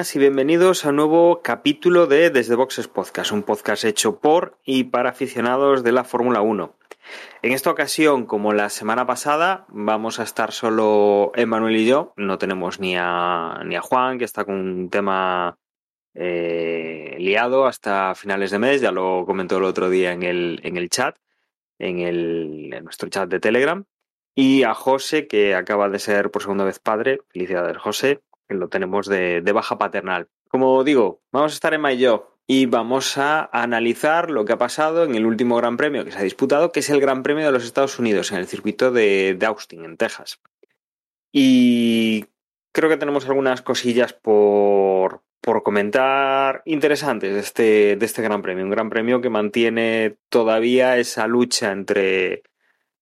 y bienvenidos a un nuevo capítulo de Desde Boxes Podcast, un podcast hecho por y para aficionados de la Fórmula 1. En esta ocasión, como la semana pasada, vamos a estar solo Emanuel y yo. No tenemos ni a, ni a Juan, que está con un tema eh, liado hasta finales de mes. Ya lo comentó el otro día en el, en el chat, en, el, en nuestro chat de Telegram. Y a José, que acaba de ser por segunda vez padre. Felicidades, José, que lo tenemos de, baja paternal. Como digo, vamos a estar y yo y vamos a analizar lo que ha pasado en el último Gran Premio que se ha disputado, que es el Gran Premio de los Estados Unidos en el circuito de, Austin, en Texas. Y creo que tenemos algunas cosillas por, por comentar interesantes de este, de este Gran Premio. Un Gran Premio que mantiene todavía esa lucha entre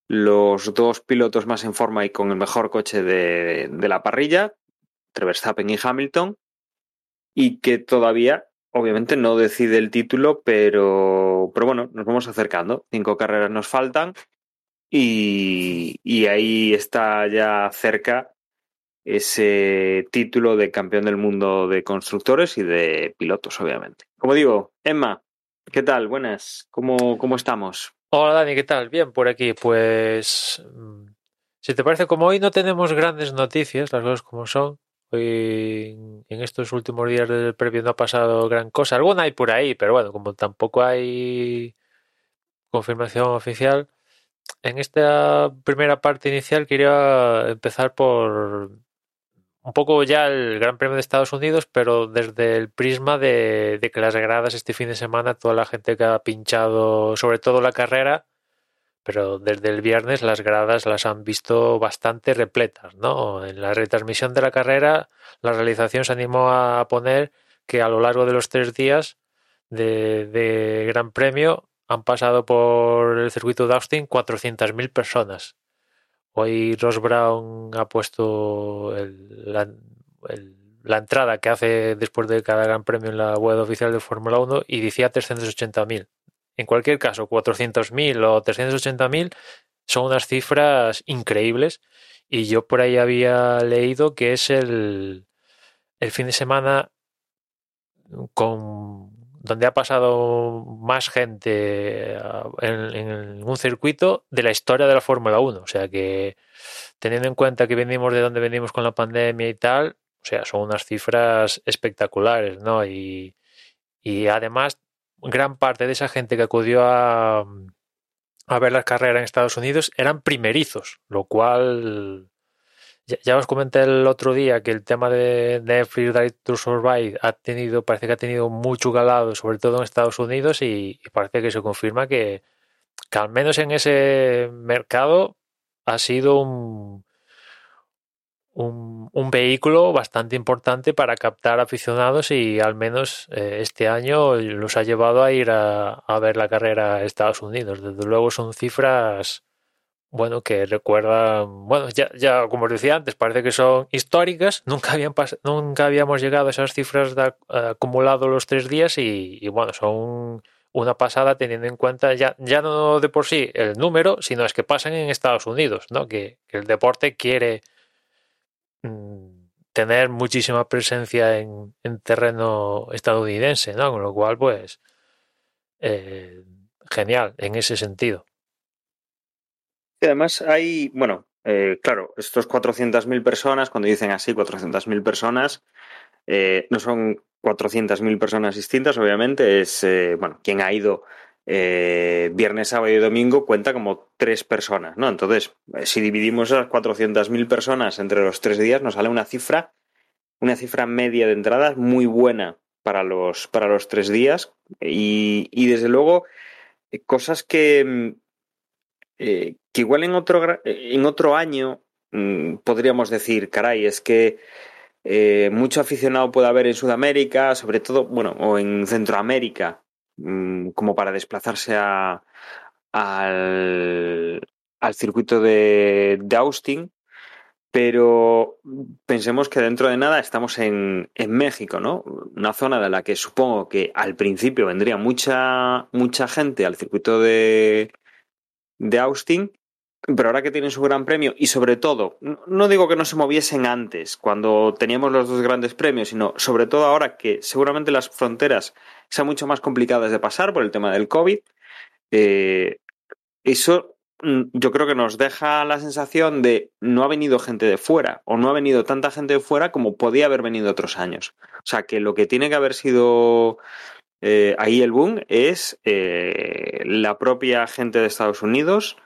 los dos pilotos más en forma y con el mejor coche de la parrilla, entre Verstappen y Hamilton, y que todavía obviamente no decide el título, pero, pero bueno, nos vamos acercando. Cinco carreras nos faltan y, ahí está ya cerca ese título de campeón del mundo de constructores y de pilotos, obviamente. Como digo, Emma, ¿qué tal? Buenas, ¿cómo, cómo estamos? Hola Dani, ¿qué tal? Bien, por aquí. Pues, mm, si te parece, como hoy no tenemos grandes noticias, las cosas como son, Hoy, en estos últimos días del previo no ha pasado gran cosa. Alguna hay por ahí, pero bueno, como tampoco hay confirmación oficial, en esta primera parte inicial quería empezar por un poco ya el Gran Premio de Estados Unidos, pero desde el prisma de, de que las gradas este fin de semana, toda la gente que ha pinchado, sobre todo la carrera, pero desde el viernes las gradas las han visto bastante repletas, ¿no? En la retransmisión de la carrera, la realización se animó a poner que a lo largo de los tres días de, Gran Premio han pasado por el circuito de Austin 400.000 personas. Hoy Ross Brown ha puesto el, la, la, entrada que hace después de cada Gran Premio en la web oficial de Fórmula 1 y decía 380.000. En cualquier caso, 400.000 o 380.000 son unas cifras increíbles y yo por ahí había leído que es el, el fin de semana con donde ha pasado más gente en, en, un circuito de la historia de la Fórmula 1. O sea que teniendo en cuenta que venimos de donde venimos con la pandemia y tal, o sea, son unas cifras espectaculares, ¿no? Y, y además gran parte de esa gente que acudió a, a ver la carrera en Estados Unidos eran primerizos, lo cual ya, ya, os comenté el otro día que el tema de Netflix Drive to Survive ha tenido, parece que ha tenido mucho galado, sobre todo en Estados Unidos, y, y parece que se confirma que, que, al menos en ese mercado ha sido un, un, un, vehículo bastante importante para captar aficionados y al menos eh, este año los ha llevado a ir a, ver la carrera a Estados Unidos. Desde luego son cifras, bueno, que recuerdan, bueno, ya, ya como os decía antes, parece que son históricas, nunca, habían nunca habíamos llegado a esas cifras de, uh, acumulado los tres días y, bueno, son una pasada teniendo en cuenta ya, ya no de por sí el número, sino es que pasan en Estados Unidos, ¿no? Que, el deporte quiere tener muchísima presencia en, en, terreno estadounidense, ¿no? Con lo cual, pues, eh, genial en ese sentido. Y además hay, bueno, eh, claro, estos 400.000 personas, cuando dicen así, 400.000 personas, eh, no son 400.000 personas distintas, obviamente, es, bueno, quien ha ido eh, viernes, sábado y domingo cuenta como tres personas, ¿no? Entonces, eh, si dividimos esas 400.000 personas entre los tres días, nos sale una cifra, una cifra media de entradas muy buena para los, para los tres días y, y desde luego eh, cosas que, eh, que igual en otro, en otro año mmm, podríamos decir, caray, es que mucho aficionado puede haber en Sudamérica, sobre todo, bueno, o en Centroamérica, como para desplazarse a, al, al circuito de, de Austin, pero pensemos que dentro de nada estamos en, en, México, ¿no? Una zona de la que supongo que al principio vendría mucha, mucha gente al circuito de, de Austin, pero ahora que tienen su gran premio y sobre todo, no digo que no se moviesen antes, cuando teníamos los dos grandes premios, sino sobre todo ahora que seguramente las fronteras sean mucho más complicadas de pasar por el tema del COVID, eh, eso Mm, yo creo que nos deja la sensación de no ha venido gente de fuera o no ha venido tanta gente de fuera como podía haber venido otros años. O sea, que lo que tiene que haber sido eh, ahí el boom es eh, la propia gente de Estados Unidos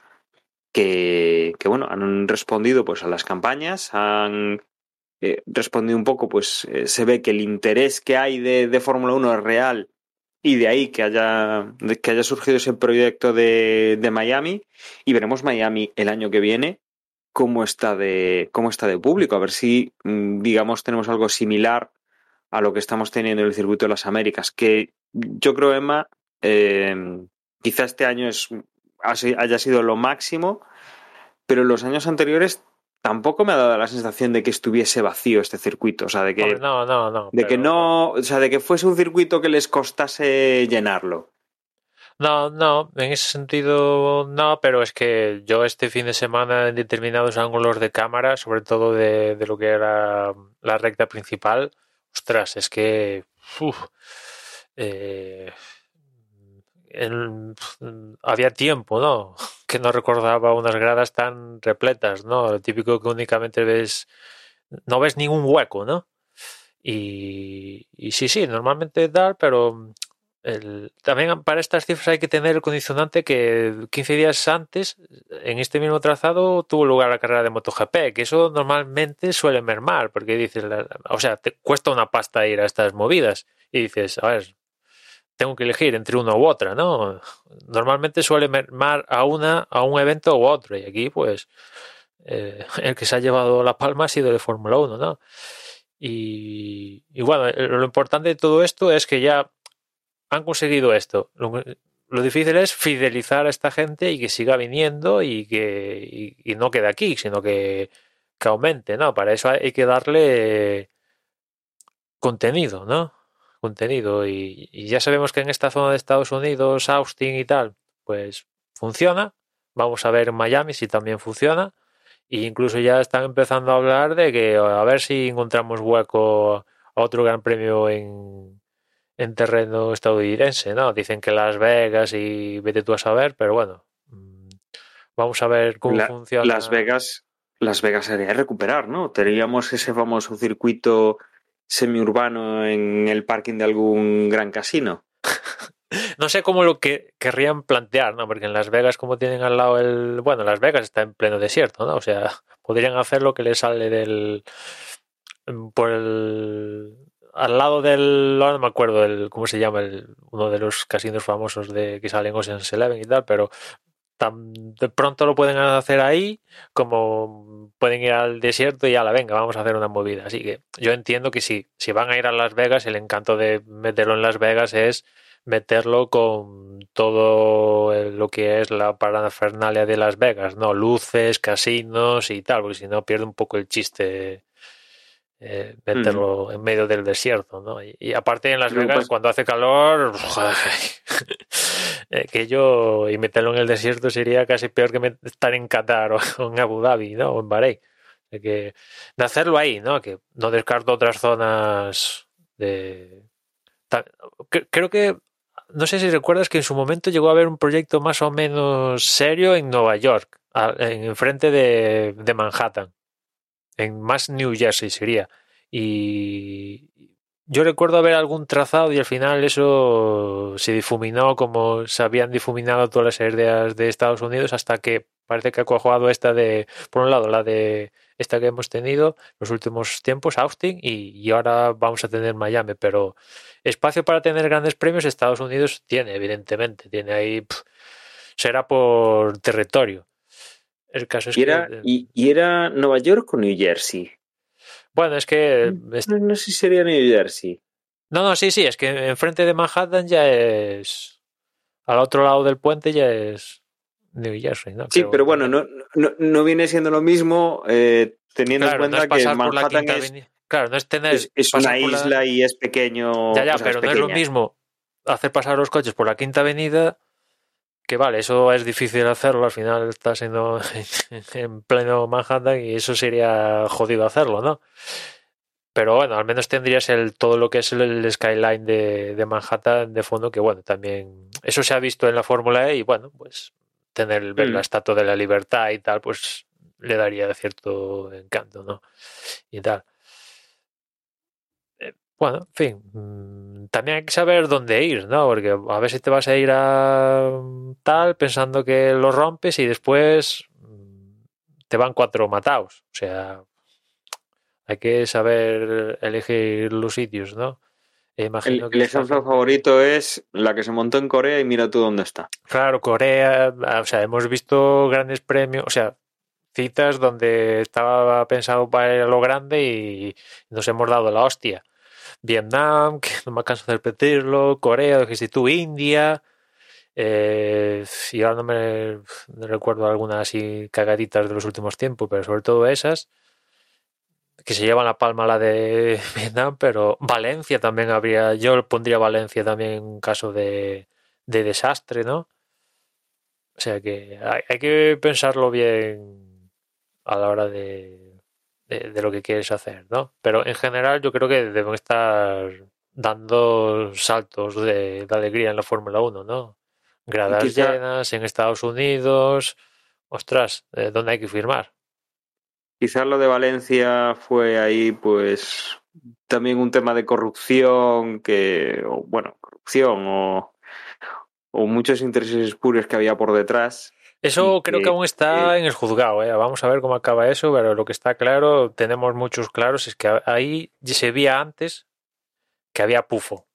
que, bueno, han respondido pues a las campañas, han eh, respondido un poco, pues eh, se ve que el interés que hay de, de Fórmula 1 es real y de ahí que haya, que haya surgido ese proyecto de, de, Miami y veremos Miami el año que viene cómo está de cómo está de público. A ver si mm, digamos tenemos algo similar a lo que estamos teniendo en el circuito de las Américas que yo creo Emma eh, quizá este año es haya sido lo máximo pero en los años anteriores tampoco me ha dado la sensación de que estuviese vacío este circuito, o sea, de que no, no, no, de pero... que no, o sea, de que fuese un circuito que les costase llenarlo. No, no, en ese sentido no, pero es que yo este fin de semana en determinados ángulos de cámara, sobre todo de, de lo que era la recta principal, ostras, es que uf, eh, había tiempo, ¿no? Que no recordaba unas gradas tan repletas, ¿no? Lo típico que únicamente ves, no ves ningún hueco, ¿no? Y, y sí, sí, normalmente tal, pero el, también para estas cifras hay que tener el condicionante que 15 días antes, en este mismo trazado, tuvo lugar la carrera de MotoGP, que eso normalmente suele mermar, porque dices, o sea, te cuesta una pasta ir a estas movidas. Y dices, a ver, tengo que elegir entre una u otra, ¿no? Normalmente suele mermar a una, a un evento u otro, y aquí, pues, eh, el que se ha llevado la palma ha sido de Fórmula 1, ¿no? Y, bueno, lo importante de todo esto es que ya han conseguido esto. Lo, difícil es fidelizar a esta gente y que siga viniendo y que y no quede aquí, sino que, que aumente, ¿no? Para eso hay que darle contenido, ¿no? Contenido y, y, ya sabemos que en esta zona de Estados Unidos, Austin y tal, pues funciona. Vamos a ver en Miami si también funciona. E incluso ya están empezando a hablar de que a ver si encontramos hueco a otro gran premio en, en terreno estadounidense, ¿no? Dicen que Las Vegas y vete tú a saber, pero bueno, mm, vamos a ver cómo La, funciona. Las Vegas, Las Vegas sería recuperar, ¿no? Teníamos ese famoso circuito semiurbano en el parking de algún gran casino. no sé cómo lo que querrían plantear, ¿no? Porque en Las Vegas, como tienen al lado el. Bueno, Las Vegas está en pleno desierto, ¿no? O sea, podrían hacer lo que les sale del. por el. al lado del. no me acuerdo el, cómo se llama, el, uno de los casinos famosos de que salen Ocean's Eleven y tal, pero tan de pronto lo pueden hacer ahí como pueden ir al desierto y ya la venga, vamos a hacer una movida. Así que yo entiendo que si, si van a ir a Las Vegas, el encanto de meterlo en Las Vegas es meterlo con todo lo que es la parafernalia de Las Vegas, ¿no? Luces, casinos y tal, porque si no pierde un poco el chiste eh, meterlo mm. en medio del desierto, ¿no? Y, y aparte en Las Vegas, pues... cuando hace calor, eh, que yo y meterlo en el desierto sería casi peor que estar en Qatar o en Abu Dhabi, ¿no? O en Bahrein. De, que, de hacerlo ahí, ¿no? Que no descarto otras zonas de... Creo que no sé si recuerdas que en su momento llegó a haber un proyecto más o menos serio en Nueva York, en frente de, de Manhattan en más New Jersey sería. Y yo recuerdo haber algún trazado y al final eso se difuminó como se habían difuminado todas las ideas de Estados Unidos hasta que parece que ha cuajado esta de, por un lado, la de esta que hemos tenido los últimos tiempos, Austin, y, y ahora vamos a tener Miami, pero espacio para tener grandes premios Estados Unidos tiene, evidentemente, tiene ahí, será por territorio. El caso es ¿Y era, que... y, ¿Y era Nueva York o New Jersey? Bueno, es que... No, no, sé si sería New Jersey. No, no, sí, sí, es que enfrente de Manhattan ya es... Al otro lado del puente ya es... New Jersey, ¿no? Sí, Creo. pero bueno, no, no, no viene siendo lo mismo eh, teniendo Claro, en no es cuenta que Manhattan es, avenida. Claro, no es tener. es- una la- isla y es pequeño. Ya, ya, pero no es lo mismo hacer pasar los coches por la quinta avenida. Que vale, eso es difícil hacerlo. Al final estás siendo en pleno Manhattan y eso sería jodido hacerlo, ¿no? Pero bueno, al menos tendrías el, todo lo que es el, el skyline de, de Manhattan de fondo, que bueno, también eso se ha visto en la Fórmula E y bueno, pues tener ver Mm. la estatua de la libertad y tal, pues le daría cierto encanto, ¿no? Y tal. Bueno, en fin, mm, también hay que saber dónde ir, ¿no? Porque a veces te vas a ir a mm, tal pensando que lo rompes y después mm, te van cuatro matados. O sea, hay que saber elegir los sitios, ¿no? E El, imagino que el está- ejemplo favorito es la que se montó en Corea y mira tú dónde está. Claro, Corea, ah, o sea, hemos visto grandes premios, o sea, citas donde estaba pensado para ir a lo grande y nos hemos dado la hostia. Vietnam, que no me canso de repetirlo, Corea, lo que tú, India, eh, y ahora no me recuerdo algunas cagaditas de los últimos tiempos, pero sobre todo esas, que se llevan la palma la de Vietnam, pero Valencia también habría, yo pondría Valencia también en caso de, de desastre, ¿no? O sea que hay que pensarlo bien a la hora de, de, de lo que quieres hacer, ¿no? Pero en general yo creo que deben estar dando saltos de, de alegría en la Fórmula 1, ¿no? Gradas quizá- llenas en Estados Unidos. Ostras, eh, ¿dónde hay que firmar? Quizás lo de Valencia fue ahí, pues, también un tema de corrupción, que, o, bueno, corrupción o, o muchos intereses espurios que había por detrás. Eso creo que- que aún está en el juzgado, ¿eh? Vamos a ver cómo acaba eso, pero lo que está claro, tenemos muchos claros, es que ahí se veía antes que había pufo.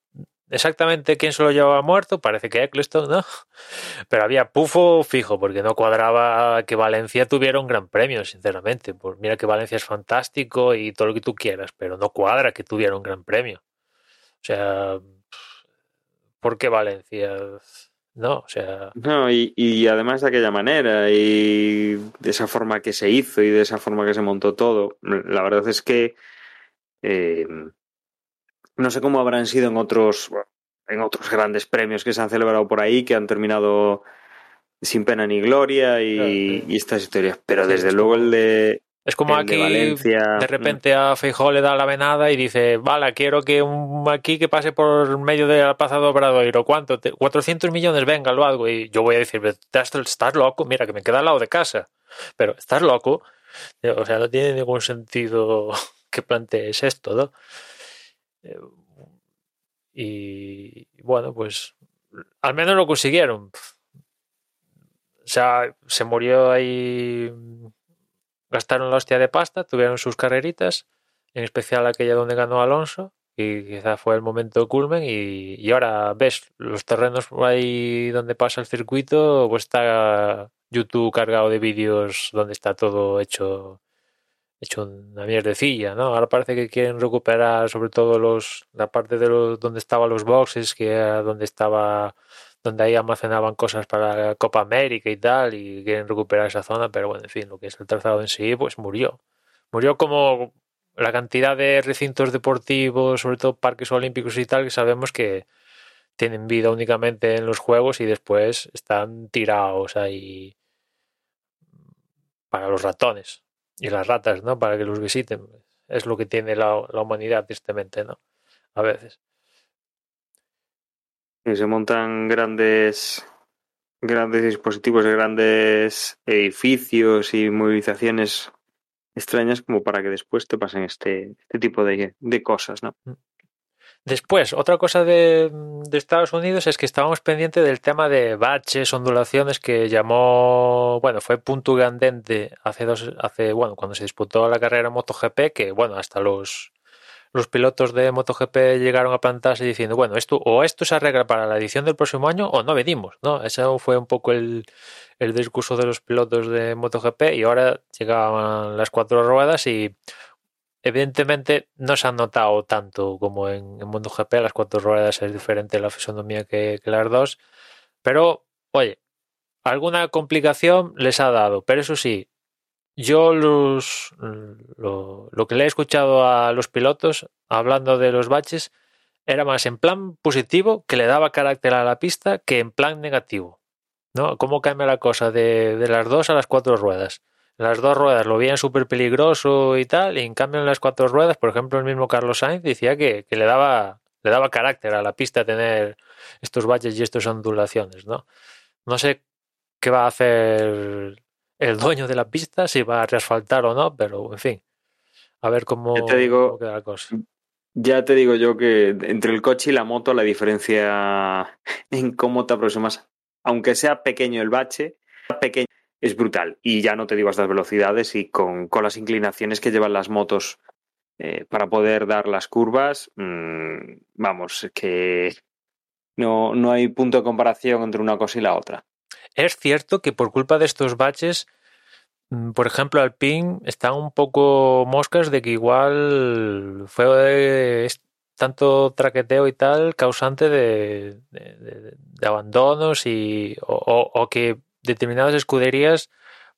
Exactamente quién se lo llevaba muerto, parece que Eccleston, ¿no? Pero había pufo fijo, porque no cuadraba que Valencia tuviera un gran premio, sinceramente. Pues mira que Valencia es fantástico y todo lo que tú quieras, pero no cuadra que tuviera un gran premio. O sea, ¿por qué Valencia? No, o sea, No, y, y además de aquella manera y de esa forma que se hizo y de esa forma que se montó todo, la verdad es que eh, no sé cómo habrán sido en otros, en otros grandes premios que se han celebrado por ahí, que han terminado sin pena ni gloria y, Claro, sí. y estas historias, pero Sí, desde es luego el de, es como el aquí de repente a Feijó le da la venada y dice, vale, quiero que un aquí que pase por medio de la plaza de Obradoiro, ¿cuánto? Te- 400 millones, venga, lo hago. Y yo voy a decir, estás, loco, mira, que me queda al lado de casa. Pero, ¿estás loco? O sea, no tiene ningún sentido que plantees esto, ¿no? Eh, Y bueno, pues al menos lo consiguieron. O sea, se murió ahí gastaron la hostia de pasta, tuvieron sus carreritas, en especial aquella donde ganó Alonso, y quizá fue el momento culmen, y, y ahora ves los terrenos ahí donde pasa el circuito, pues está YouTube cargado de vídeos donde está todo hecho hecho una mierdecilla, ¿no? Ahora parece que quieren recuperar sobre todo los la parte de los donde estaban los boxes, que era donde estaba donde ahí almacenaban cosas para la Copa América y tal, y quieren recuperar esa zona, pero bueno, en fin, lo que es el trazado en sí, pues murió. Murió como la cantidad de recintos deportivos, sobre todo parques olímpicos y tal, que sabemos que tienen vida únicamente en los juegos y después están tirados ahí para los ratones y las ratas, ¿no? Para que los visiten. Es lo que tiene la, la humanidad, tristemente, ¿no? A veces. Y se montan grandes grandes dispositivos de grandes edificios y movilizaciones extrañas como para que después te pasen este, este tipo de, de cosas, ¿no? Después, otra cosa de, de, Estados Unidos es que estábamos pendientes del tema de baches, ondulaciones que llamó, bueno, fue punto candente hace dos, hace, bueno, cuando se disputó la carrera MotoGP, que bueno, hasta los los pilotos de MotoGP llegaron a plantarse diciendo, bueno, esto o esto se arregla para la edición del próximo año o no venimos, ¿no? Ese fue un poco el, el discurso de los pilotos de MotoGP y ahora llegaban las cuatro ruedas y evidentemente no se han notado tanto como en, en MotoGP, las cuatro ruedas es diferente la fisonomía que, que las dos, pero oye, alguna complicación les ha dado, pero eso sí, yo los, lo, que le he escuchado a los pilotos hablando de los baches era más en plan positivo, que le daba carácter a la pista, que en plan negativo. ¿no? ¿Cómo cambia la cosa de, de las dos a las cuatro ruedas? las dos ruedas lo veían súper peligroso y tal, y en cambio en las cuatro ruedas, por ejemplo, el mismo Carlos Sainz decía que, que le daba le daba carácter a la pista tener estos baches y estas ondulaciones, ¿no? No sé qué va a hacer el dueño de la pista, si va a reasfaltar o no, pero en fin, a ver cómo, te digo, cómo queda la cosa. Ya te digo yo que entre el coche y la moto la diferencia en cómo te aproximas, aunque sea pequeño el bache, pequeño es brutal. Y ya no te digo a estas velocidades y con, con las inclinaciones que llevan las motos eh, para poder dar las curvas, mmm, vamos, que no, no hay punto de comparación entre una cosa y la otra. Es cierto que por culpa de estos baches, mm, por ejemplo, Alpine están un poco moscas de que igual fue tanto traqueteo y tal causante de, abandonos y o, o, que determinadas escuderías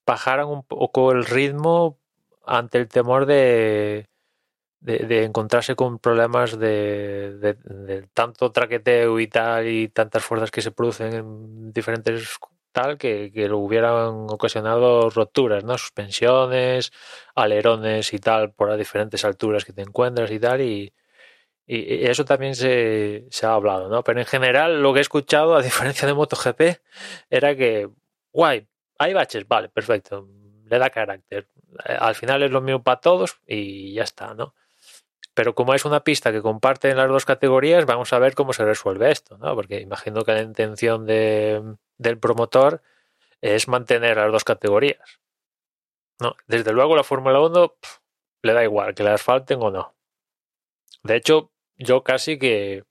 bajaran un poco el ritmo ante el temor de, encontrarse con problemas de, tanto traqueteo y tal y tantas fuerzas que se producen en diferentes tal que, que hubieran ocasionado roturas, ¿no? Suspensiones, alerones y tal por las diferentes alturas que te encuentras y tal y, y eso también se, se ha hablado, ¿no? Pero en general lo que he escuchado, a diferencia de MotoGP, era que, guay, hay baches, vale, perfecto, le da carácter. Al final es lo mismo para todos y ya está, ¿no? Pero como es una pista que comparten las dos categorías, vamos a ver cómo se resuelve esto, ¿no? Porque imagino que la intención de, del promotor es mantener las dos categorías. No, desde luego la Fórmula 1 pff, le da igual que las falten o no. De hecho, yo casi que,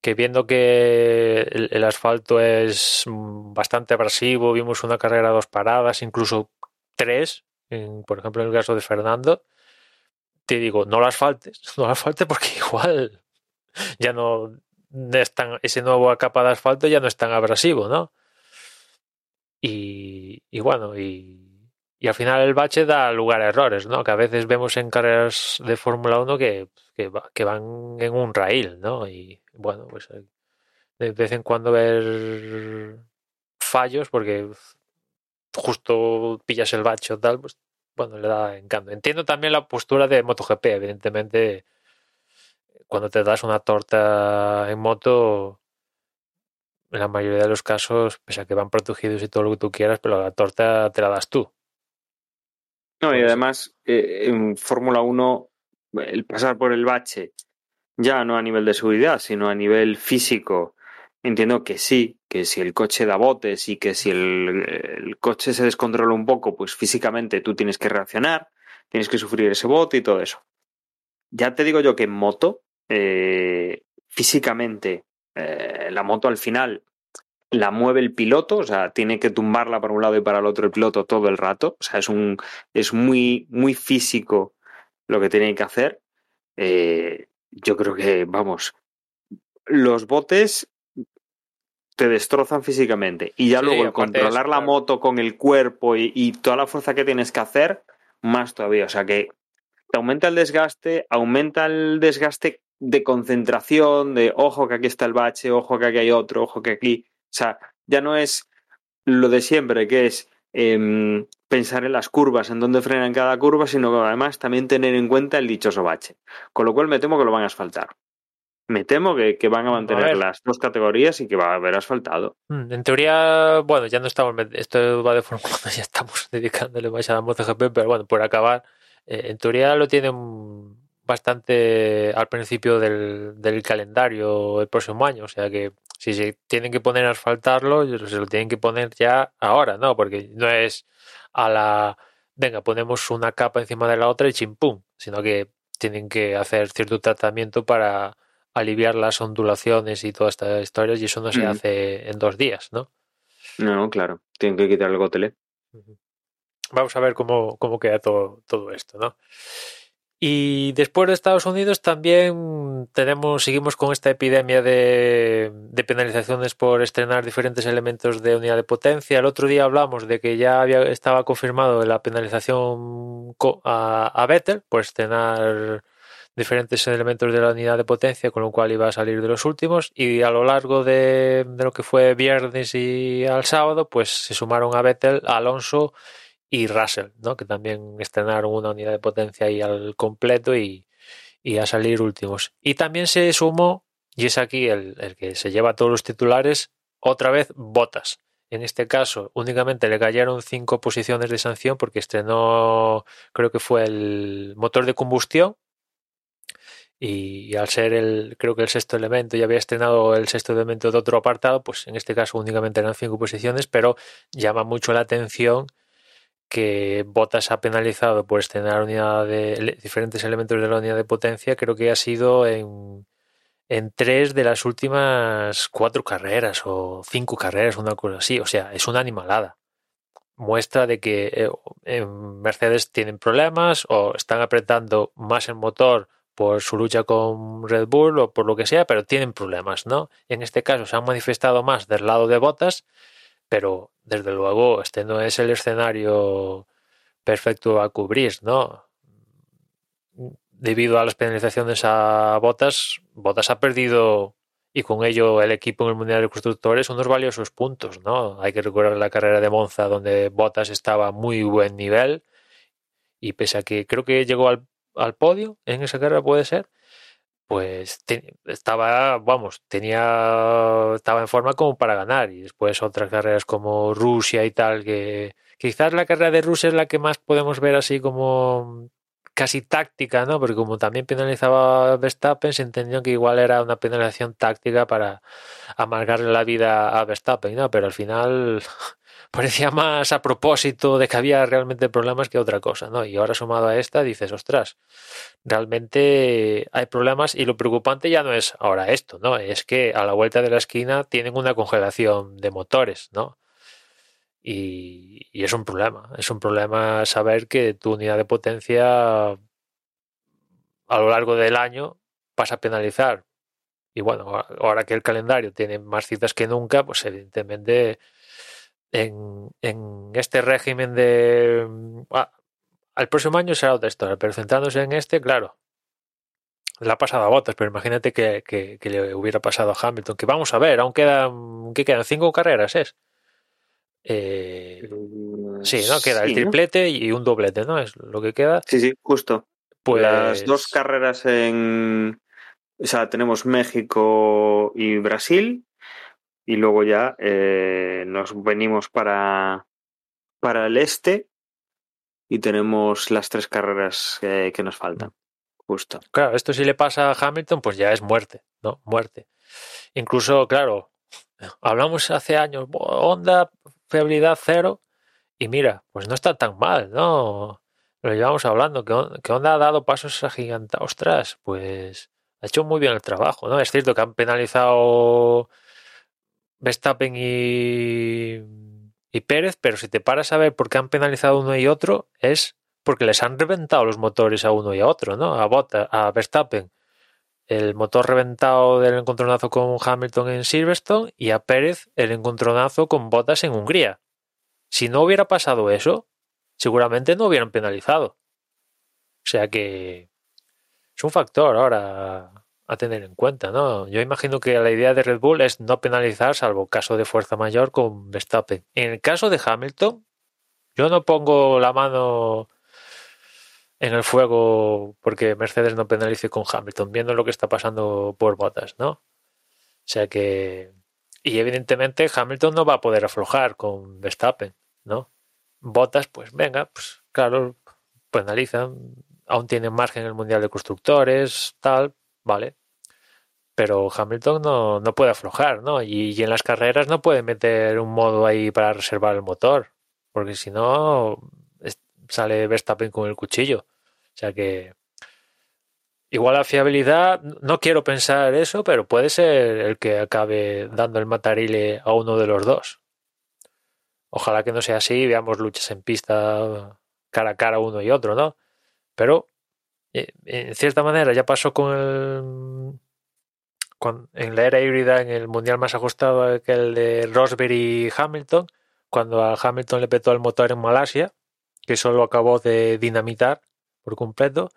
que viendo que el, el, asfalto es bastante abrasivo, vimos una carrera a dos paradas, incluso tres, en, por ejemplo en el caso de Fernando, te digo, no las faltes, no las faltes porque igual ya no es tan, ese nuevo capa de asfalto ya no es tan abrasivo, ¿no? Y, bueno, y, al final el bache da lugar a errores, ¿no? Que a veces vemos en carreras de Fórmula 1 que, que, que, van en un raíl, ¿no? Y bueno, pues de vez en cuando ver fallos porque justo pillas el bache o tal, pues bueno, le da encanto. Entiendo también la postura de MotoGP, evidentemente, cuando te das una torta en moto, en la mayoría de los casos, pese a que van protegidos y todo lo que tú quieras, pero la torta te la das tú. No, y además, eh, en Fórmula 1, el pasar por el bache, ya no a nivel de seguridad, sino a nivel físico, entiendo que sí, que si el coche da botes y que si el, el, coche se descontrola un poco, pues físicamente tú tienes que reaccionar, tienes que sufrir ese bote y todo eso. Ya te digo yo que en moto, eh, físicamente, eh, la moto al final la mueve el piloto, o sea, tiene que tumbarla para un lado y para el otro el piloto todo el rato, o sea, es un es muy muy físico lo que tiene que hacer. Eh, yo creo que, vamos, los botes te destrozan físicamente. Y ya sí, luego el controlar la moto con el cuerpo y, y, toda la fuerza que tienes que hacer, más todavía. O sea que te aumenta el desgaste, aumenta el desgaste de concentración, de ojo que aquí está el bache, ojo que aquí hay otro, ojo que aquí. O sea, ya no es lo de siempre, que es eh, pensar en las curvas, en dónde frena en cada curva, sino que además también tener en cuenta el dichoso bache. Con lo cual me temo que lo van a asfaltar me temo que, que van a mantener a las dos categorías y que va a haber asfaltado. Mm, en teoría, bueno, ya no estamos, esto va de Fórmula 1, ya estamos dedicándole más a la MotoGP, pero bueno, por acabar, eh, en teoría lo tienen bastante al principio del, del, calendario el próximo año, o sea que si se tienen que poner a asfaltarlo, se lo tienen que poner ya ahora, ¿no? Porque no es a la, venga, ponemos una capa encima de la otra y chimpum, sino que tienen que hacer cierto tratamiento para aliviar las ondulaciones y todas estas historias y eso no se hace en dos días, ¿no? No, claro, tienen que quitar el gotelé. Vamos a ver cómo, cómo queda todo, todo esto, ¿no? Y después de Estados Unidos también tenemos, seguimos con esta epidemia de, de, penalizaciones por estrenar diferentes elementos de unidad de potencia. El otro día hablamos de que ya había, estaba confirmado la penalización a, a Vettel por estrenar diferentes elementos de la unidad de potencia, con lo cual iba a salir de los últimos. Y a lo largo de, de lo que fue viernes y al sábado, pues se sumaron a Vettel, Alonso y Russell, ¿no? que también estrenaron una unidad de potencia ahí al completo y, y a salir últimos. Y también se sumó, y es aquí el, el que se lleva todos los titulares, otra vez Botas. En este caso, únicamente le cayeron cinco posiciones de sanción porque estrenó, creo que fue el motor de combustión. Y, al ser el, creo que el sexto elemento, y había estrenado el sexto elemento de otro apartado, pues en este caso únicamente eran cinco posiciones, pero llama mucho la atención que Bottas ha penalizado por estrenar unidad de diferentes elementos de la unidad de potencia, creo que ha sido en, en tres de las últimas cuatro carreras o cinco carreras, una cosa así. O sea, es una animalada. Muestra de que eh, Mercedes tienen problemas o están apretando más el motor por su lucha con Red Bull o por lo que sea, pero tienen problemas, ¿no? En este caso se han manifestado más del lado de Bottas pero desde luego este no es el escenario perfecto a cubrir, ¿no? Debido a las penalizaciones a Botas, Botas ha perdido y con ello el equipo en el Mundial de Constructores unos valiosos puntos, ¿no? Hay que recordar la carrera de Monza donde Botas estaba a muy buen nivel y pese a que creo que llegó al, al podio en esa carrera puede ser, pues estaba, vamos, tenía, estaba en forma como para ganar. Y después otras carreras como Rusia y tal, que quizás la carrera de Rusia es la que más podemos ver así como casi táctica, ¿no? Porque como también penalizaba Verstappen, se entendió que igual era una penalización táctica para amargarle la vida a Verstappen, ¿no? Pero al final parecía más a propósito de que había realmente problemas que otra cosa, ¿no? Y ahora sumado a esta dices, ostras, realmente hay problemas y lo preocupante ya no es ahora esto, ¿no? Es que a la vuelta de la esquina tienen una congelación de motores, ¿no? Y, y es un problema, es un problema saber que tu unidad de potencia a lo largo del año vas a penalizar. Y bueno, ahora que el calendario tiene más citas que nunca, pues evidentemente en, en este régimen de... Ah, al próximo año será otra historia, pero centrándose en este, claro, le ha pasado a Bottas, pero imagínate que, que, que, le hubiera pasado a Hamilton, que vamos a ver, aún quedan, ¿qué quedan? ¿Cinco carreras es? Eh, sí, ¿no? Queda el triplete ¿no? y un doblete, ¿no? Es lo que queda. Sí, sí, justo. Pues... Las dos carreras en... O sea, tenemos México y Brasil y luego ya eh, nos venimos para, para el este y tenemos las tres carreras que nos faltan. Justo. Claro, esto si le pasa a Hamilton, pues ya es muerte, ¿no? Muerte. Incluso, claro, hablamos hace años, Honda, fiabilidad cero, y mira, pues no está tan mal, ¿no? Lo llevamos hablando, que, Honda ha dado pasos agigantados. Ostras, pues ha hecho muy bien el trabajo, ¿no? Es cierto que han penalizado Verstappen y, y Pérez, pero si te paras a ver por qué han penalizado uno y otro, es porque les han reventado los motores a uno y a otro, ¿no? A Bota, a Verstappen, el motor reventado del encontronazo con Hamilton en Silverstone y a Pérez el encontronazo con Bottas en Hungría. Si no hubiera pasado eso, seguramente no hubieran penalizado. O sea que es un factor ahora a tener en cuenta, ¿no? Yo imagino que la idea de Red Bull es no penalizar salvo caso de fuerza mayor con Verstappen. En el caso de Hamilton, yo no pongo la mano en el fuego porque Mercedes no penalice con Hamilton, viendo lo que está pasando por botas, ¿no? O sea que... Y evidentemente Hamilton no va a poder aflojar con Verstappen, ¿no? Botas, pues venga, pues claro, penalizan, aún tienen margen en el Mundial de Constructores, tal, vale, pero Hamilton no, no puede aflojar, ¿no? Y, y, en las carreras no puede meter un modo ahí para reservar el motor, porque si no sale Verstappen con el cuchillo. O sea que igual la fiabilidad, no quiero pensar eso, pero puede ser el que acabe dando el matarile a uno de los dos. Ojalá que no sea así, veamos luchas en pista cara a cara uno y otro, ¿no? Pero eh, en cierta manera ya pasó con el en la era híbrida en el mundial más ajustado que el de Rosberg y Hamilton, cuando a Hamilton le petó el motor en Malasia, que solo acabó de dinamitar por completo.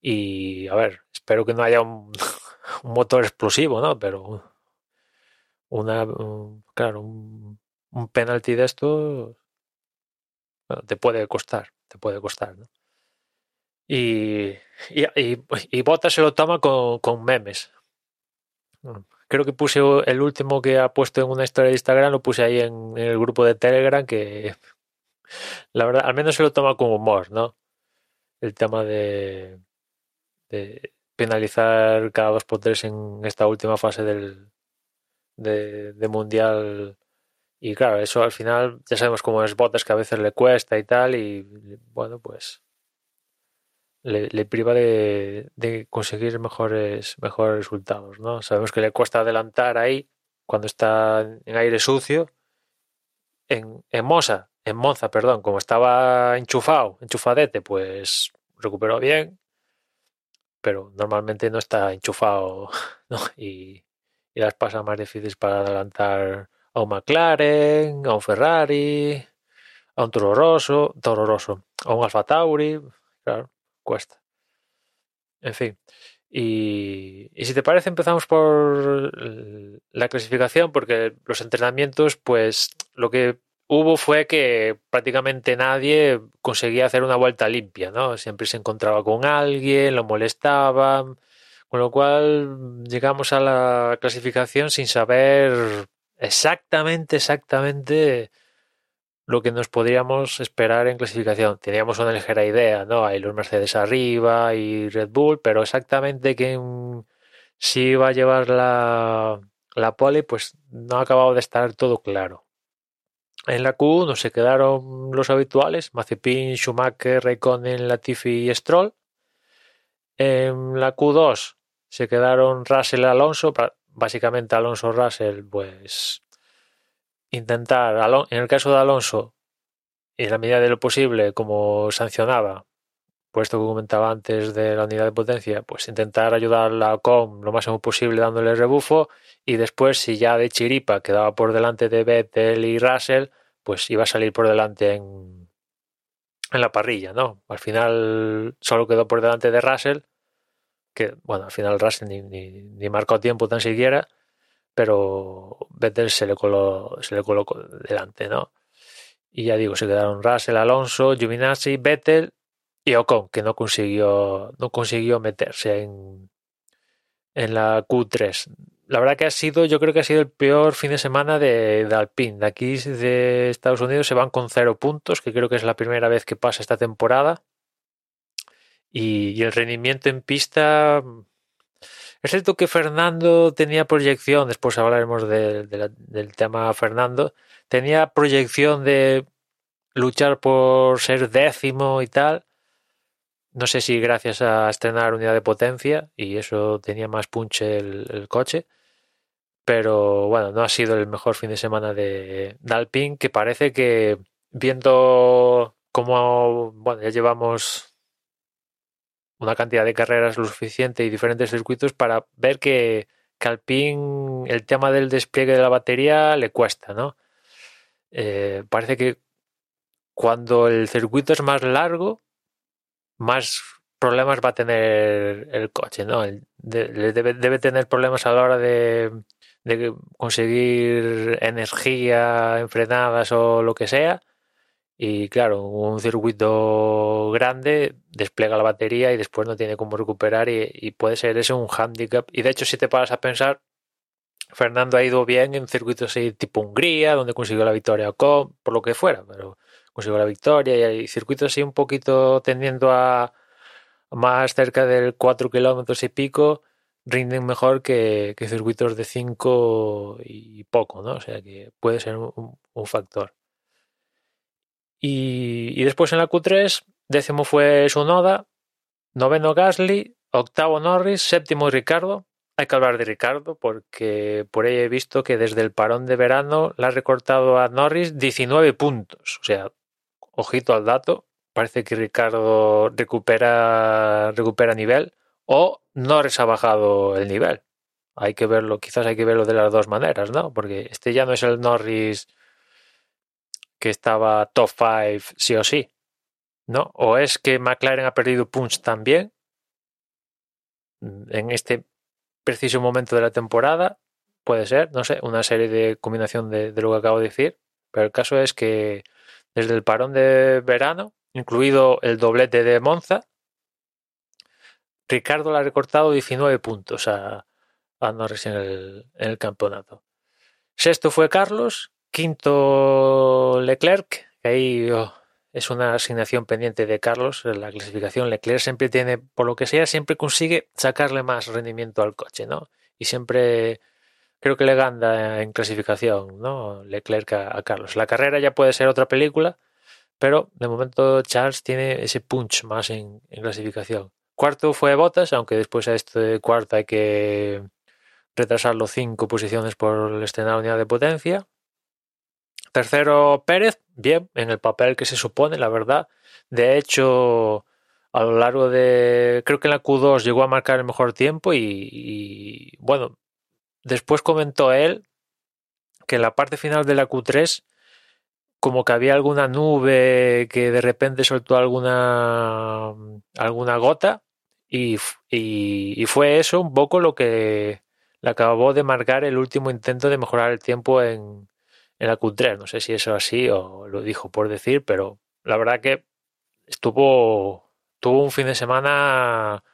Y a ver, espero que no haya un, motor explosivo, ¿no? Pero una, claro, un, penalti de esto te puede costar, te puede costar, ¿no? Y, y, y, Bota se lo toma con memes. Creo que puse el último que ha puesto en una historia de Instagram, lo puse ahí en, el grupo de Telegram, que la verdad, al menos se lo toma con humor, ¿no? El tema de, de penalizar cada dos por tres en esta última fase del de, mundial. Y claro, eso al final ya sabemos cómo es botas que a veces le cuesta y tal, y bueno, pues le, priva de, conseguir mejores, mejores resultados, ¿no? Sabemos que le cuesta adelantar ahí cuando está en aire sucio. En, en Mosa, en Monza, perdón, como estaba enchufado, enchufadete, pues recuperó bien, pero normalmente no está enchufado, ¿no? Y, y las pasa más difíciles para adelantar a un McLaren, a un Ferrari, a un Toro Rosso, Toro Rosso, a un Alfa Tauri, claro cuesta. En fin. Y, si te parece, empezamos por la clasificación, porque los entrenamientos, pues lo que hubo fue que prácticamente nadie conseguía hacer una vuelta limpia, ¿no? Siempre se encontraba con alguien, lo molestaban, con lo cual llegamos a la clasificación sin saber exactamente, exactamente lo que nos podríamos esperar en clasificación. Teníamos una ligera idea, ¿no? Hay los Mercedes arriba y Red Bull, pero exactamente quién si iba a llevar la, la pole, pues no ha acabado de estar todo claro. En la Q1 se quedaron los habituales, Mazepin, Schumacher, Raikkonen, Latifi y Stroll. En la Q2 se quedaron Russell Alonso, básicamente Alonso Russell, pues intentar, en el caso de Alonso, en la medida de lo posible, como sancionaba, puesto que comentaba antes de la unidad de potencia, pues intentar ayudar a con lo máximo posible dándole rebufo y después si ya de chiripa quedaba por delante de Vettel y Russell, pues iba a salir por delante en, en la parrilla, ¿no? Al final solo quedó por delante de Russell, que bueno, al final Russell ni, ni, ni marcó tiempo tan siquiera, pero Vettel se le coló, se le colocó delante, ¿no? Y ya digo, se quedaron Russell, Alonso, Giovinazzi, Vettel y Ocon, que no consiguió, no consiguió meterse en, en la Q3. La verdad que ha sido, yo creo que ha sido el peor fin de semana de, de Alpine. De aquí de Estados Unidos se van con cero puntos, que creo que es la primera vez que pasa esta temporada. y el rendimiento en pista es cierto que Fernando tenía proyección, después hablaremos del tema Fernando, tenía proyección de luchar por ser décimo y tal. No sé si gracias a estrenar unidad de potencia y eso tenía más punche el, coche. Pero bueno, no ha sido el mejor fin de semana de, de Alpine, que parece que viendo cómo, bueno, ya llevamos una cantidad de carreras lo suficiente y diferentes circuitos para ver que, que Alpine el tema del despliegue de la batería le cuesta, ¿no? Eh, parece que cuando el circuito es más largo, más problemas va a tener el coche, ¿no? debe, debe, tener problemas a la hora de, conseguir energía en frenadas o lo que sea y claro, un circuito grande despliega la batería y después no tiene cómo recuperar y, puede ser eso un handicap. Y de hecho, si te paras a pensar, Fernando ha ido bien en circuitos así tipo Hungría, donde consiguió la victoria o por lo que fuera, pero consiguió la victoria y hay circuitos así un poquito tendiendo a más cerca del 4 kilómetros y pico, rinden mejor que, circuitos de 5 y poco, ¿no? O sea que puede ser un factor. Y, después en la Q3, décimo fue Sunoda, noveno Gasly, octavo Norris, séptimo Ricardo. Hay que hablar de Ricardo porque por ahí he visto que desde el parón de verano le ha recortado a Norris 19 puntos. O sea, ojito al dato, parece que Ricardo recupera, recupera nivel o Norris ha bajado el nivel. Hay que verlo, quizás hay que verlo de las dos maneras, ¿no? Porque este ya no es el Norris que estaba top 5 sí o sí, ¿no? O es que McLaren ha perdido punch también en este preciso momento de la temporada, puede ser, no sé, una serie de combinación de, lo que acabo de decir, pero el caso es que desde el parón de verano, incluido el doblete de Monza, Ricardo le ha recortado 19 puntos a, a Norris en el campeonato. Sexto fue Carlos, quinto Leclerc, que ahí oh, es una asignación pendiente de Carlos en la clasificación. Leclerc siempre tiene, por lo que sea, siempre consigue sacarle más rendimiento al coche, ¿no? Y siempre creo que le gana en clasificación, ¿no? Leclerc a, Carlos. La carrera ya puede ser otra película, pero de momento Charles tiene ese punch más en, clasificación. Cuarto fue Bottas, aunque después a este cuarto hay que retrasarlo cinco posiciones por el estrenar unidad de potencia. Tercero Pérez, bien, en el papel que se supone, la verdad. De hecho, a lo largo de, creo que en la Q2 llegó a marcar el mejor tiempo y, bueno, después comentó él que en la parte final de la Q3 como que había alguna nube que de repente soltó alguna alguna gota y, y, y, fue eso un poco lo que le acabó de marcar el último intento de mejorar el tiempo en, en la Q3. No sé si eso así o lo dijo por decir, pero la verdad que estuvo tuvo un fin de semana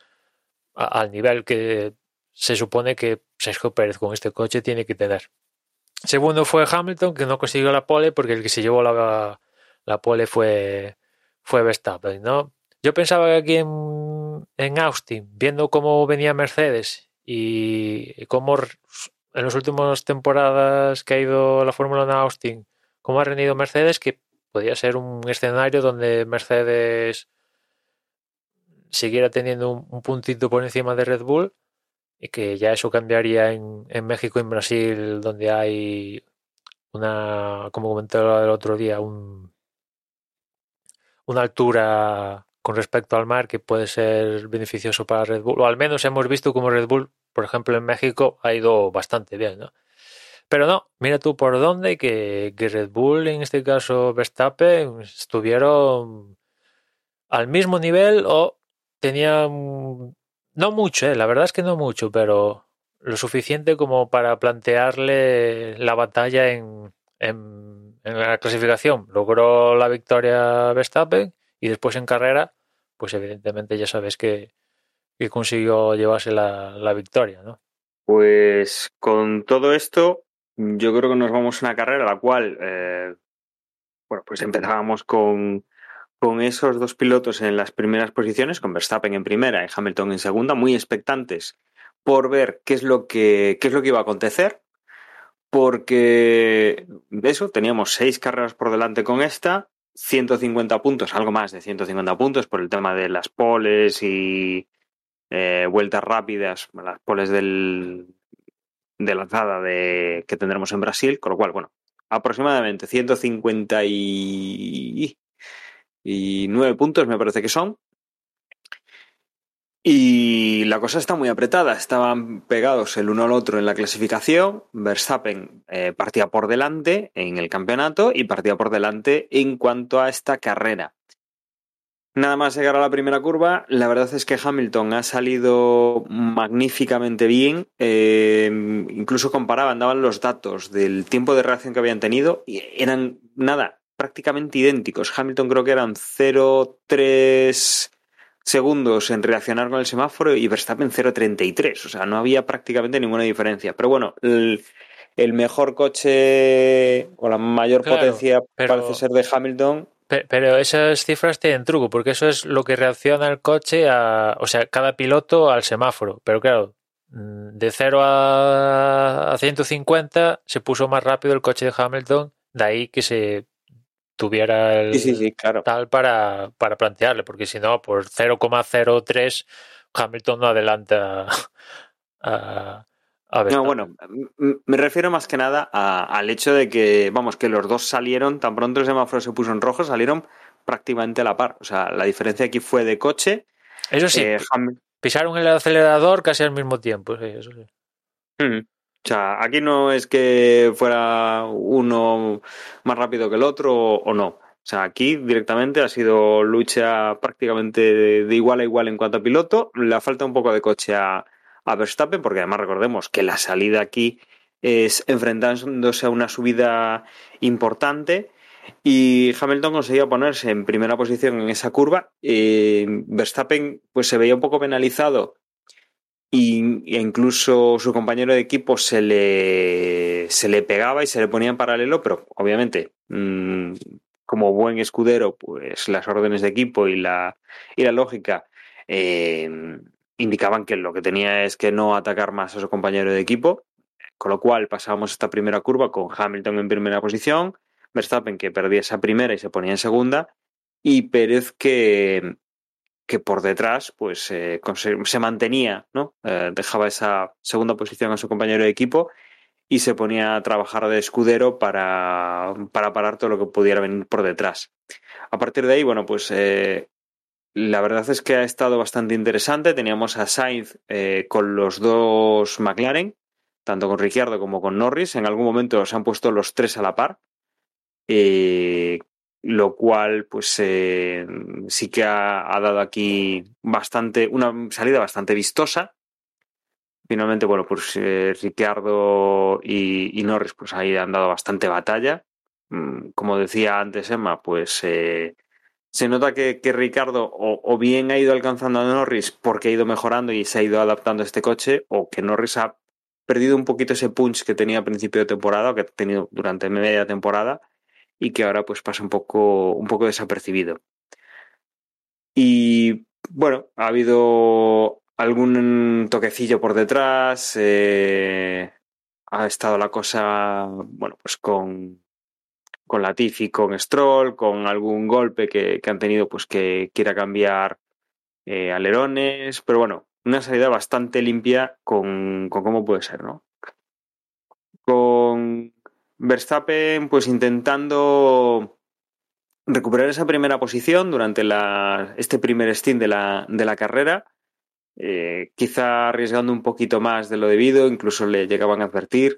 al nivel que se supone que Sergio Pérez con este coche tiene que tener. Segundo fue Hamilton, que no consiguió la pole porque el que se llevó la, la pole fue, fue Verstappen, ¿no? Yo pensaba que aquí en, en Austin, viendo cómo venía Mercedes y cómo en las últimas temporadas que ha ido la Fórmula 1 a Austin, cómo ha rendido Mercedes, que podía ser un escenario donde Mercedes siguiera teniendo un, un puntito por encima de Red Bull y que ya eso cambiaría en, México y en Brasil, donde hay una, como comenté el otro día, un, una altura con respecto al mar que puede ser beneficioso para Red Bull, o al menos hemos visto como Red Bull, por ejemplo, en México ha ido bastante bien, ¿no? Pero no, mira tú por dónde que, que Red Bull, en este caso Verstappen, estuvieron al mismo nivel o tenían, no mucho, ¿eh? la verdad es que no mucho, pero lo suficiente como para plantearle la batalla en, en, en la clasificación. Logró la victoria Verstappen y después en carrera, pues evidentemente ya sabes que, consiguió llevarse la, victoria, ¿no? Pues con todo esto, yo creo que nos vamos a una carrera la cual, eh, bueno, pues empezábamos con, con esos dos pilotos en las primeras posiciones, con Verstappen en primera y Hamilton en segunda, muy expectantes por ver qué es lo que, qué es lo que iba a acontecer, porque de eso teníamos seis carreras por delante con esta 150 puntos, algo más de 150 puntos por el tema de las poles y eh, vueltas rápidas, las poles del, de lanzada de, que tendremos en Brasil, con lo cual, bueno, aproximadamente 159 puntos me parece que son. Y la cosa está muy apretada, estaban pegados el uno al otro en la clasificación. Verstappen eh, partía por delante en el campeonato y partía por delante en cuanto a esta carrera. Nada más llegar a la primera curva, la verdad es que Hamilton ha salido magníficamente bien. Eh, incluso comparaban, daban los datos del tiempo de reacción que habían tenido y eran nada, prácticamente idénticos. Hamilton creo que eran 0,3 segundos en reaccionar con el semáforo y Verstappen 0.33. O sea, no había prácticamente ninguna diferencia. Pero bueno, el, el mejor coche o la mayor claro, potencia pero, parece ser de Hamilton. Pero, pero, esas cifras tienen truco, porque eso es lo que reacciona el coche a. O sea, cada piloto al semáforo. Pero claro, mm, de 0 a 150 se puso más rápido el coche de Hamilton. De ahí que se tuviera el sí, sí, sí, claro. tal para, para plantearle, porque si no, por 0,03 Hamilton no adelanta a, a No, bueno, me refiero más que nada a, al hecho de que, vamos, que los dos salieron, tan pronto el semáforo se puso en rojo, salieron prácticamente a la par. O sea, la diferencia aquí fue de coche. Eso sí, Eh, pisaron el acelerador casi al mismo tiempo. sí, eso sí. Mm. O sea, aquí no es que fuera uno más rápido que el otro o, no. O sea, aquí directamente ha sido lucha prácticamente de, de igual a igual en cuanto a piloto. Le falta un poco de coche a, a Verstappen, porque además recordemos que la salida aquí es enfrentándose a una subida importante. Y Hamilton conseguía ponerse en primera posición en esa curva. Eh, Verstappen pues se veía un poco penalizado y, e incluso su compañero de equipo se le, se le pegaba y se le ponía en paralelo, pero obviamente, mmm, como buen escudero, pues las órdenes de equipo y la, y la lógica eh, indicaban que lo que tenía es que no atacar más a su compañero de equipo, con lo cual pasábamos esta primera curva con Hamilton en primera posición, Verstappen que perdía esa primera y se ponía en segunda, y Pérez que, que por detrás pues eh, se mantenía, ¿no? Eh, dejaba esa segunda posición a su compañero de equipo y se ponía a trabajar de escudero para, para parar todo lo que pudiera venir por detrás. A partir de ahí, bueno, pues eh, la verdad es que ha estado bastante interesante. Teníamos a Sainz con los dos McLaren, tanto con Ricciardo como con Norris. En algún momento se han puesto los tres a la par. Lo cual pues eh, sí que ha, dado aquí bastante una salida bastante vistosa. Finalmente bueno pues eh, Ricciardo y, Norris pues ahí han dado bastante batalla. Mm, como decía antes Emma pues eh, se nota que, que Ricardo o, o, bien ha ido alcanzando a Norris porque ha ido mejorando y se ha ido adaptando a este coche o que Norris ha perdido un poquito ese punch que tenía a principio de temporada o que ha tenido durante media temporada y que ahora pues pasa un poco, un poco desapercibido. Y bueno, ha habido algún toquecillo por detrás, eh, ha estado la cosa, bueno, pues con, con Latifi, con Stroll, con algún golpe que, que han tenido pues que quiera cambiar eh, alerones, pero bueno, una salida bastante limpia con, con cómo puede ser, ¿no? Con Verstappen, pues intentando recuperar esa primera posición durante la, este primer stint de la, de la carrera, eh, quizá arriesgando un poquito más de lo debido, incluso le llegaban a advertir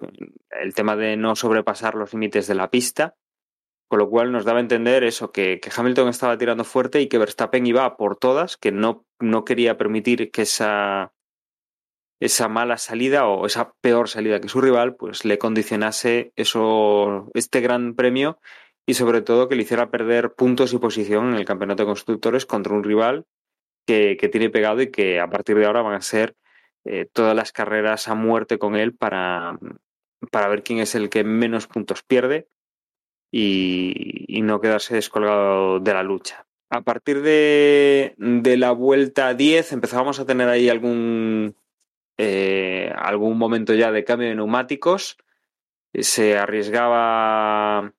el tema de no sobrepasar los límites de la pista, con lo cual nos daba a entender eso, que, que Hamilton estaba tirando fuerte y que Verstappen iba por todas, que no, no quería permitir que esa, esa mala salida o esa peor salida que su rival, pues le condicionase eso, este gran premio y sobre todo que le hiciera perder puntos y posición en el campeonato de constructores contra un rival que, que tiene pegado y que a partir de ahora van a ser eh, todas las carreras a muerte con él para, para ver quién es el que menos puntos pierde y, y no quedarse descolgado de la lucha. A partir de, de la vuelta 10 empezábamos a tener ahí algún, eh, algún momento ya de cambio de neumáticos. Se arriesgaba.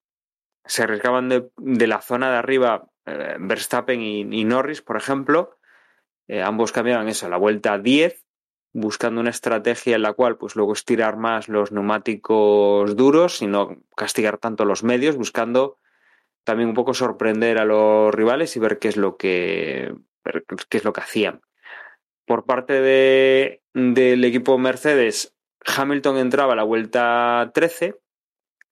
Se arriesgaban de, la zona de arriba eh, Verstappen y, Norris, por ejemplo. Eh, ambos cambiaban eso, la vuelta 10, buscando una estrategia en la cual, pues luego estirar más los neumáticos duros y no castigar tanto los medios, buscando también un poco sorprender a los rivales y ver qué es lo que, qué es lo que hacían. Por parte de, del equipo Mercedes, Hamilton entraba a la vuelta 13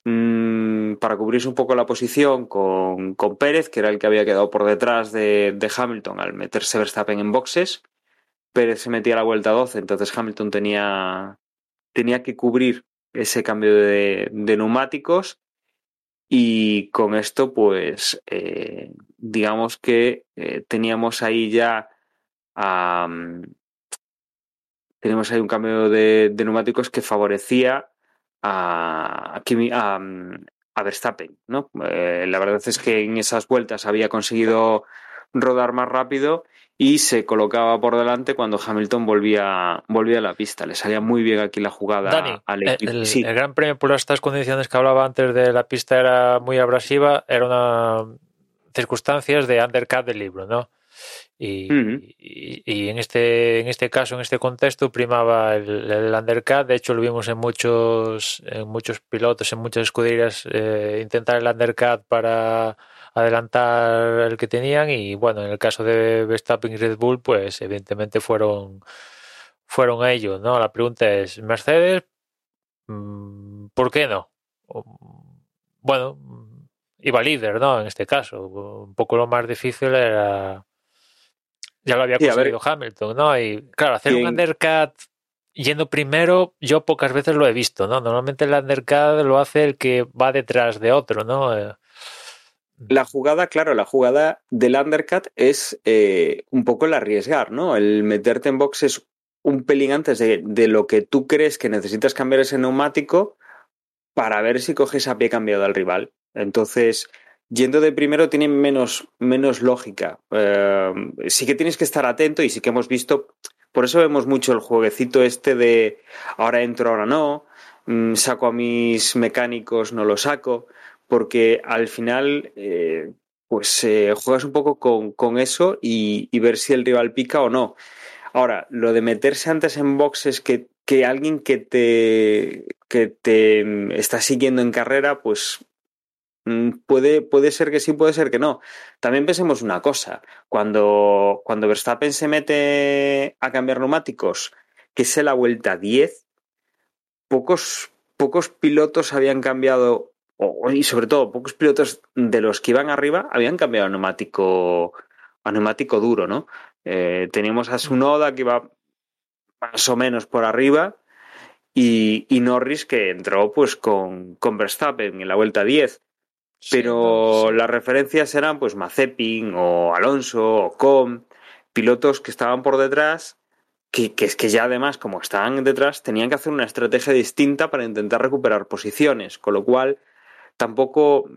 mmm, para cubrirse un poco la posición con, con, Pérez, que era el que había quedado por detrás de, de, Hamilton al meterse Verstappen en boxes. Pérez se metía a la vuelta 12, entonces Hamilton tenía, tenía que cubrir ese cambio de, de neumáticos y con esto pues eh, digamos que eh, teníamos ahí ya Um, tenemos ahí un cambio de, de neumáticos que favorecía a, a, a Verstappen. ¿no? Eh, la verdad es que en esas vueltas había conseguido rodar más rápido y se colocaba por delante cuando Hamilton volvía, volvía a la pista. Le salía muy bien aquí la jugada Dani, al equipo. El, sí. el, Gran Premio por estas condiciones que hablaba antes de la pista era muy abrasiva, era una circunstancias de undercut del libro, ¿no? Y, y, en, este, en este caso, en este contexto, primaba el, el, undercut. De hecho, lo vimos en muchos, en muchos pilotos, en muchas escuderías, eh, intentar el undercut para adelantar el que tenían y bueno, en el caso de Verstappen y Red Bull, pues evidentemente fueron fueron ellos, ¿no? La pregunta es, Mercedes, mm, ¿por qué no? Bueno, iba líder, ¿no? En este caso, un poco lo más difícil era ya lo había conseguido Hamilton, ¿no? Y claro, hacer un undercut yendo primero, yo pocas veces lo he visto, ¿no? Normalmente el undercut lo hace el que va detrás de otro, ¿no? Eh, la jugada, claro, la jugada del undercut es eh, un poco el arriesgar, ¿no? El meterte en boxes un pelín antes de, de, lo que tú crees que necesitas cambiar ese neumático para ver si coges a pie cambiado al rival. Entonces, yendo de primero tiene menos, menos lógica. Eh, sí que tienes que estar atento y sí que hemos visto, por eso vemos mucho el jueguecito este de ahora entro, ahora no, mm, saco a mis mecánicos, no lo saco, porque al final eh, pues eh, juegas un poco con, con eso y, y, ver si el rival pica o no. Ahora, lo de meterse antes en boxes que, que alguien que te, que te mm, está siguiendo en carrera, pues puede, puede ser que sí, puede ser que no. También pensemos una cosa, cuando, cuando Verstappen se mete a cambiar neumáticos, que es la vuelta 10, pocos, pocos pilotos habían cambiado, y sobre todo pocos pilotos de los que iban arriba habían cambiado a neumático, a neumático duro, ¿no? Eh, teníamos a Sunoda que iba más o menos por arriba, y, y, Norris que entró pues con, con Verstappen en la vuelta 10. Pero las referencias eran pues Mazepin o Alonso o Com, pilotos que estaban por detrás, que, que, es que ya además, como estaban detrás, tenían que hacer una estrategia distinta para intentar recuperar posiciones, con lo cual tampoco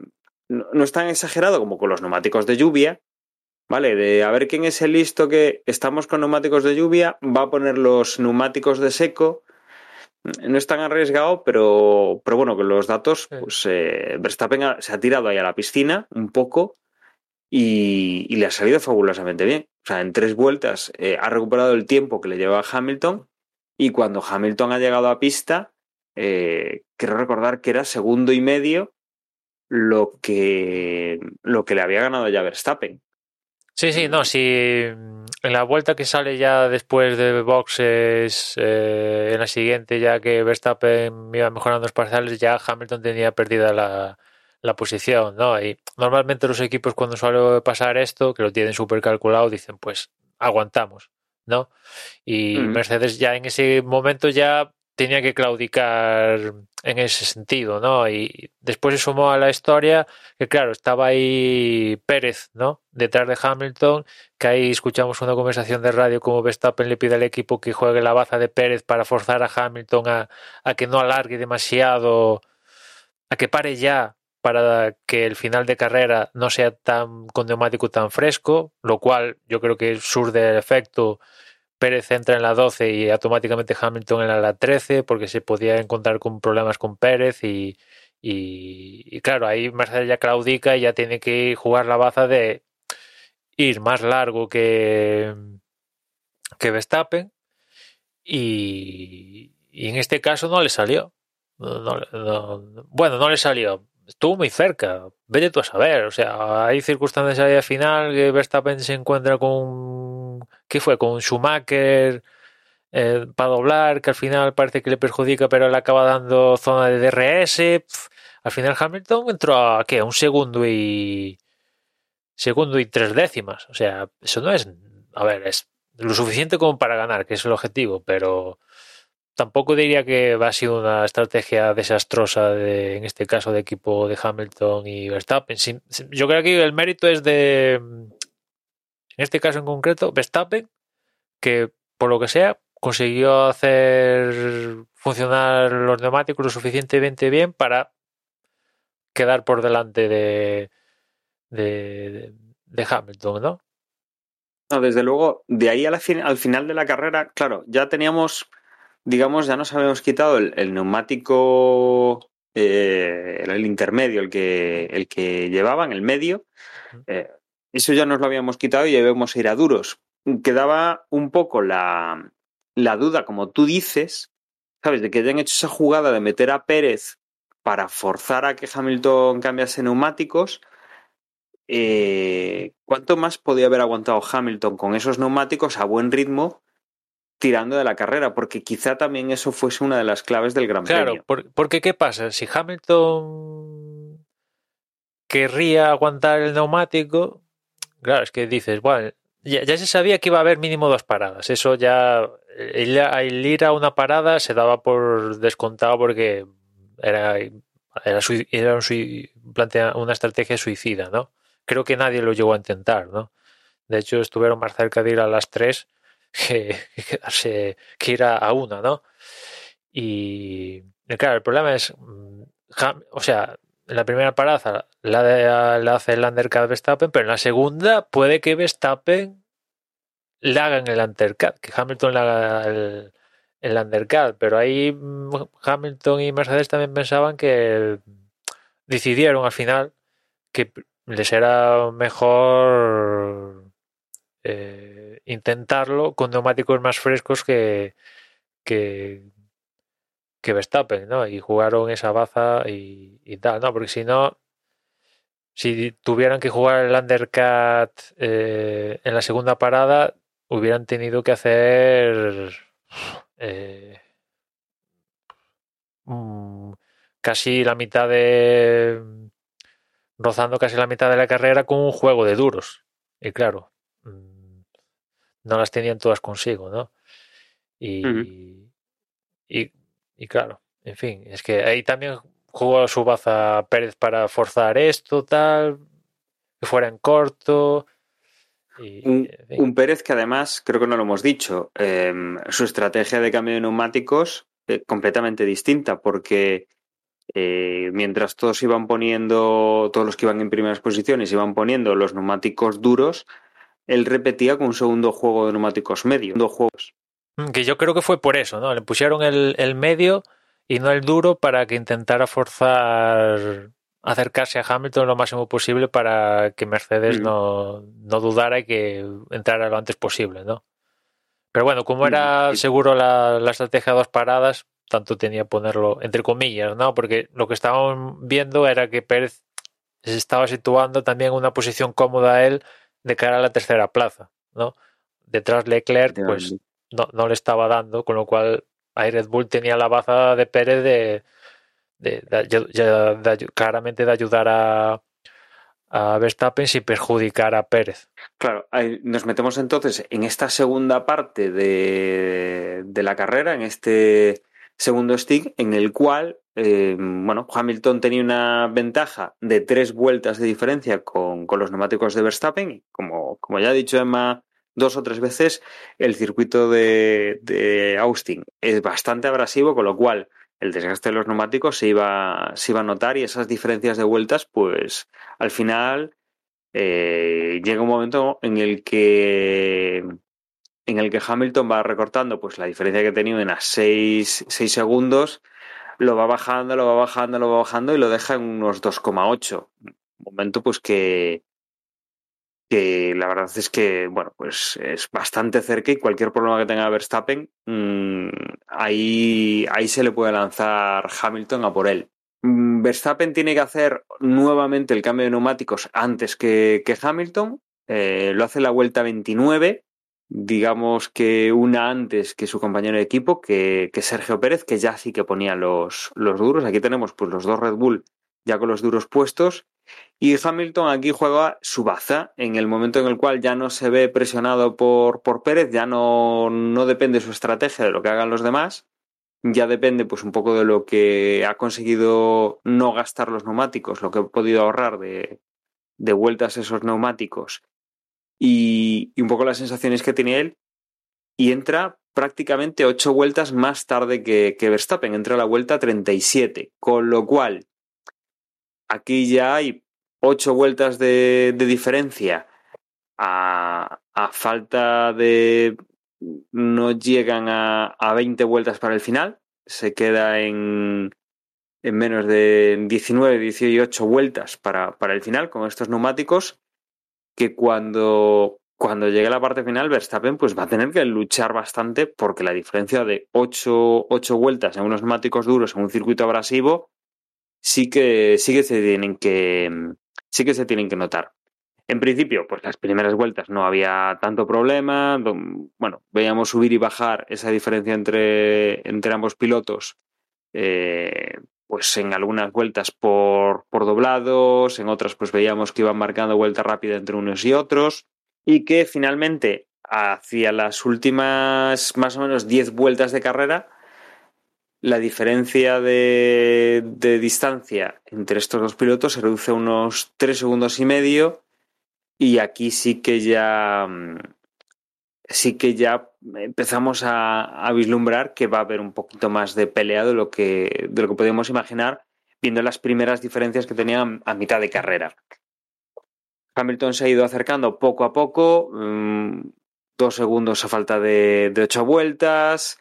no, no es tan exagerado como con los neumáticos de lluvia, ¿vale? De a ver quién es el listo que estamos con neumáticos de lluvia, va a poner los neumáticos de seco no es tan arriesgado, pero, pero bueno, con los datos, pues eh, Verstappen se ha tirado ahí a la piscina un poco y, y, le ha salido fabulosamente bien. O sea, en tres vueltas eh, ha recuperado el tiempo que le llevaba Hamilton y cuando Hamilton ha llegado a pista, eh, quiero recordar que era segundo y medio lo que, lo que le había ganado ya Verstappen. Sí, sí, no, sí. En la vuelta que sale ya después de boxes, eh, en la siguiente, ya que Verstappen iba mejorando los parciales, ya Hamilton tenía perdida la, la posición, ¿no? Y normalmente los equipos cuando suele pasar esto, que lo tienen súper calculado, dicen, pues aguantamos, ¿no? Y mm. Mercedes ya en ese momento ya tenía que claudicar en ese sentido, ¿no? Y después se sumó a la historia que, claro, estaba ahí Pérez, ¿no? Detrás de Hamilton, que ahí escuchamos una conversación de radio como Verstappen le pide al equipo que juegue la baza de Pérez para forzar a Hamilton a, que no alargue demasiado, a que pare ya para que el final de carrera no sea tan con neumático tan fresco, lo cual yo creo que surde el efecto Pérez entra en la 12 y automáticamente Hamilton en la 13 porque se podía encontrar con problemas con Pérez y, claro, ahí Mercedes ya claudica y ya tiene que jugar la baza de ir más largo que, que Verstappen y, y en este caso no le salió. bueno, no le salió. Estuvo muy cerca. Vete tú a saber. O sea, hay circunstancias ahí al final que Verstappen se encuentra con ¿qué fue? Con Schumacher eh, para doblar, que al final parece que le perjudica, pero le acaba dando zona de DRS. al final Hamilton entró a, ¿qué? un segundo y... Segundo y tres décimas. O sea, eso no es... A ver, es lo suficiente como para ganar, que es el objetivo, pero tampoco diría que ha sido una estrategia desastrosa de, en este caso de equipo de Hamilton y Verstappen. Yo creo que el mérito es de en este caso en concreto, Verstappen, que por lo que sea consiguió hacer funcionar los neumáticos lo suficientemente bien para quedar por delante de, de, de Hamilton, ¿no? No, desde luego, de ahí al, al, final de la carrera, claro, ya teníamos, digamos, ya nos habíamos quitado el, el neumático, eh, el intermedio, el que, el que llevaban, el medio. Eh, eso ya nos lo habíamos quitado y debemos ir a duros. Quedaba un poco la, la duda, como tú dices, ¿sabes? De que hayan hecho esa jugada de meter a Pérez para forzar a que Hamilton cambiase neumáticos eh, ¿cuánto más podía haber aguantado Hamilton con esos neumáticos a buen ritmo tirando de la carrera? Porque quizá también eso fuese una de las claves del Gran Claro, Premio. por- porque ¿qué pasa? Si Hamilton querría aguantar el neumático, claro, es que dices, bueno, ya, se sabía que iba a haber mínimo dos paradas. Eso ya, el, ir a una parada se daba por descontado porque era, era, era una estrategia suicida, ¿no? Creo que nadie lo llegó a intentar, ¿no? De hecho, estuvieron más cerca de ir a las tres que, que ir a, a una, ¿no? Y claro, el problema es, mm, o sea, en la primera parada la, hace el undercut Verstappen, pero en la segunda puede que Verstappen le hagan el undercut, que Hamilton le haga el, el undercut, pero ahí mm, Hamilton y Mercedes también pensaban que decidieron al final que les era mejor eh, intentarlo con neumáticos más frescos que, que, que Verstappen, ¿no? Y jugaron esa baza y, y tal, ¿no? Porque si no, si tuvieran que jugar el undercut eh, en la segunda parada, hubieran tenido que hacer eh, mm, casi la mitad de rozando casi la mitad de la carrera con un juego de duros. Y claro, mm, no las tenían todas consigo, ¿no? Y, y claro, en fin, es que ahí también jugó su baza Pérez para forzar esto, tal, que fuera en corto. Y, Un, en fin. un Pérez que además, creo que no lo hemos dicho, eh, su estrategia de cambio de neumáticos eh, completamente distinta, porque eh, mientras todos iban poniendo, todos los que iban en primeras posiciones iban poniendo los neumáticos duros, él repetía con un segundo juego de neumáticos medios. Dos juegos. Mm, Que yo creo que fue por eso, ¿no? Le pusieron el, el medio y no el duro para que intentara forzar acercarse a Hamilton lo máximo posible para que Mercedes Mm. no, no dudara y que entrara lo antes posible, ¿no? Pero bueno, como Mm, era sí. seguro la, la estrategia de dos paradas, tanto tenía que ponerlo entre comillas, ¿no? Porque lo que estábamos viendo era que Pérez se estaba situando también en una posición cómoda a él de cara a la tercera plaza, ¿no? Detrás Leclerc, pues no, no le estaba dando, con lo cual ahí Red Bull tenía la baza de Pérez de, de, claramente de ayudar a, a Verstappen sin perjudicar a Pérez. Claro, nos metemos entonces en esta segunda parte de, de la carrera, en este segundo stick, en el cual, eh, bueno, Hamilton tenía una ventaja de tres vueltas de diferencia con, con los neumáticos de Verstappen. Como, como ya ha dicho Emma dos o tres veces, el circuito de, de Austin es bastante abrasivo, con lo cual el desgaste de los neumáticos se iba, se iba a notar y esas diferencias de vueltas, pues al final eh, llega un momento en el que en el que Hamilton va recortando pues la diferencia que tenía en a 6 segundos, lo va bajando, lo va bajando, lo va bajando y lo deja en unos 2,8. Un momento pues que que la verdad es que, bueno, pues es bastante cerca y cualquier problema que tenga Verstappen, mmm, ahí, ahí se le puede lanzar Hamilton a por él. Mm, Verstappen tiene que hacer nuevamente el cambio de neumáticos antes que, que Hamilton. Eh, lo hace la vuelta 29, digamos que una antes que su compañero de equipo, que, que Sergio Pérez, que ya sí que ponía los, los duros. Aquí tenemos pues los dos Red Bull ya con los duros puestos. Y Hamilton aquí juega su baza en el momento en el cual ya no se ve presionado por, por Pérez, ya no, no depende su estrategia de lo que hagan los demás, ya depende pues un poco de lo que ha conseguido no gastar los neumáticos, lo que ha podido ahorrar de, de vueltas esos neumáticos. Y, y, un poco las sensaciones que tiene él y entra prácticamente ocho vueltas más tarde que, que Verstappen, entra a la vuelta 37, con lo cual aquí ya hay ocho vueltas de, diferencia. A, a, falta de no llegan a, a, 20 vueltas para el final se queda en, en menos de 19, 18 vueltas para, para, el final con estos neumáticos que cuando, cuando llegue la parte final Verstappen pues va a tener que luchar bastante porque la diferencia de 8, 8 vueltas en unos neumáticos duros en un circuito abrasivo sí que, sí que se tienen que sí que se tienen que notar. En principio, pues las primeras vueltas no había tanto problema. Bueno, veíamos subir y bajar esa diferencia entre, entre ambos pilotos. Eh, pues en algunas vueltas por, por doblados, en otras pues veíamos que iban marcando vuelta rápida entre unos y otros y que finalmente hacia las últimas más o menos 10 vueltas de carrera la diferencia de, distancia entre estos dos pilotos se reduce a unos 3 segundos y medio y aquí sí que ya sí que ya empezamos a, vislumbrar que va a haber un poquito más de pelea de lo que, de lo que podemos imaginar viendo las primeras diferencias que tenían a mitad de carrera. Hamilton se ha ido acercando poco a poco, mmm, dos segundos a falta de ocho vueltas,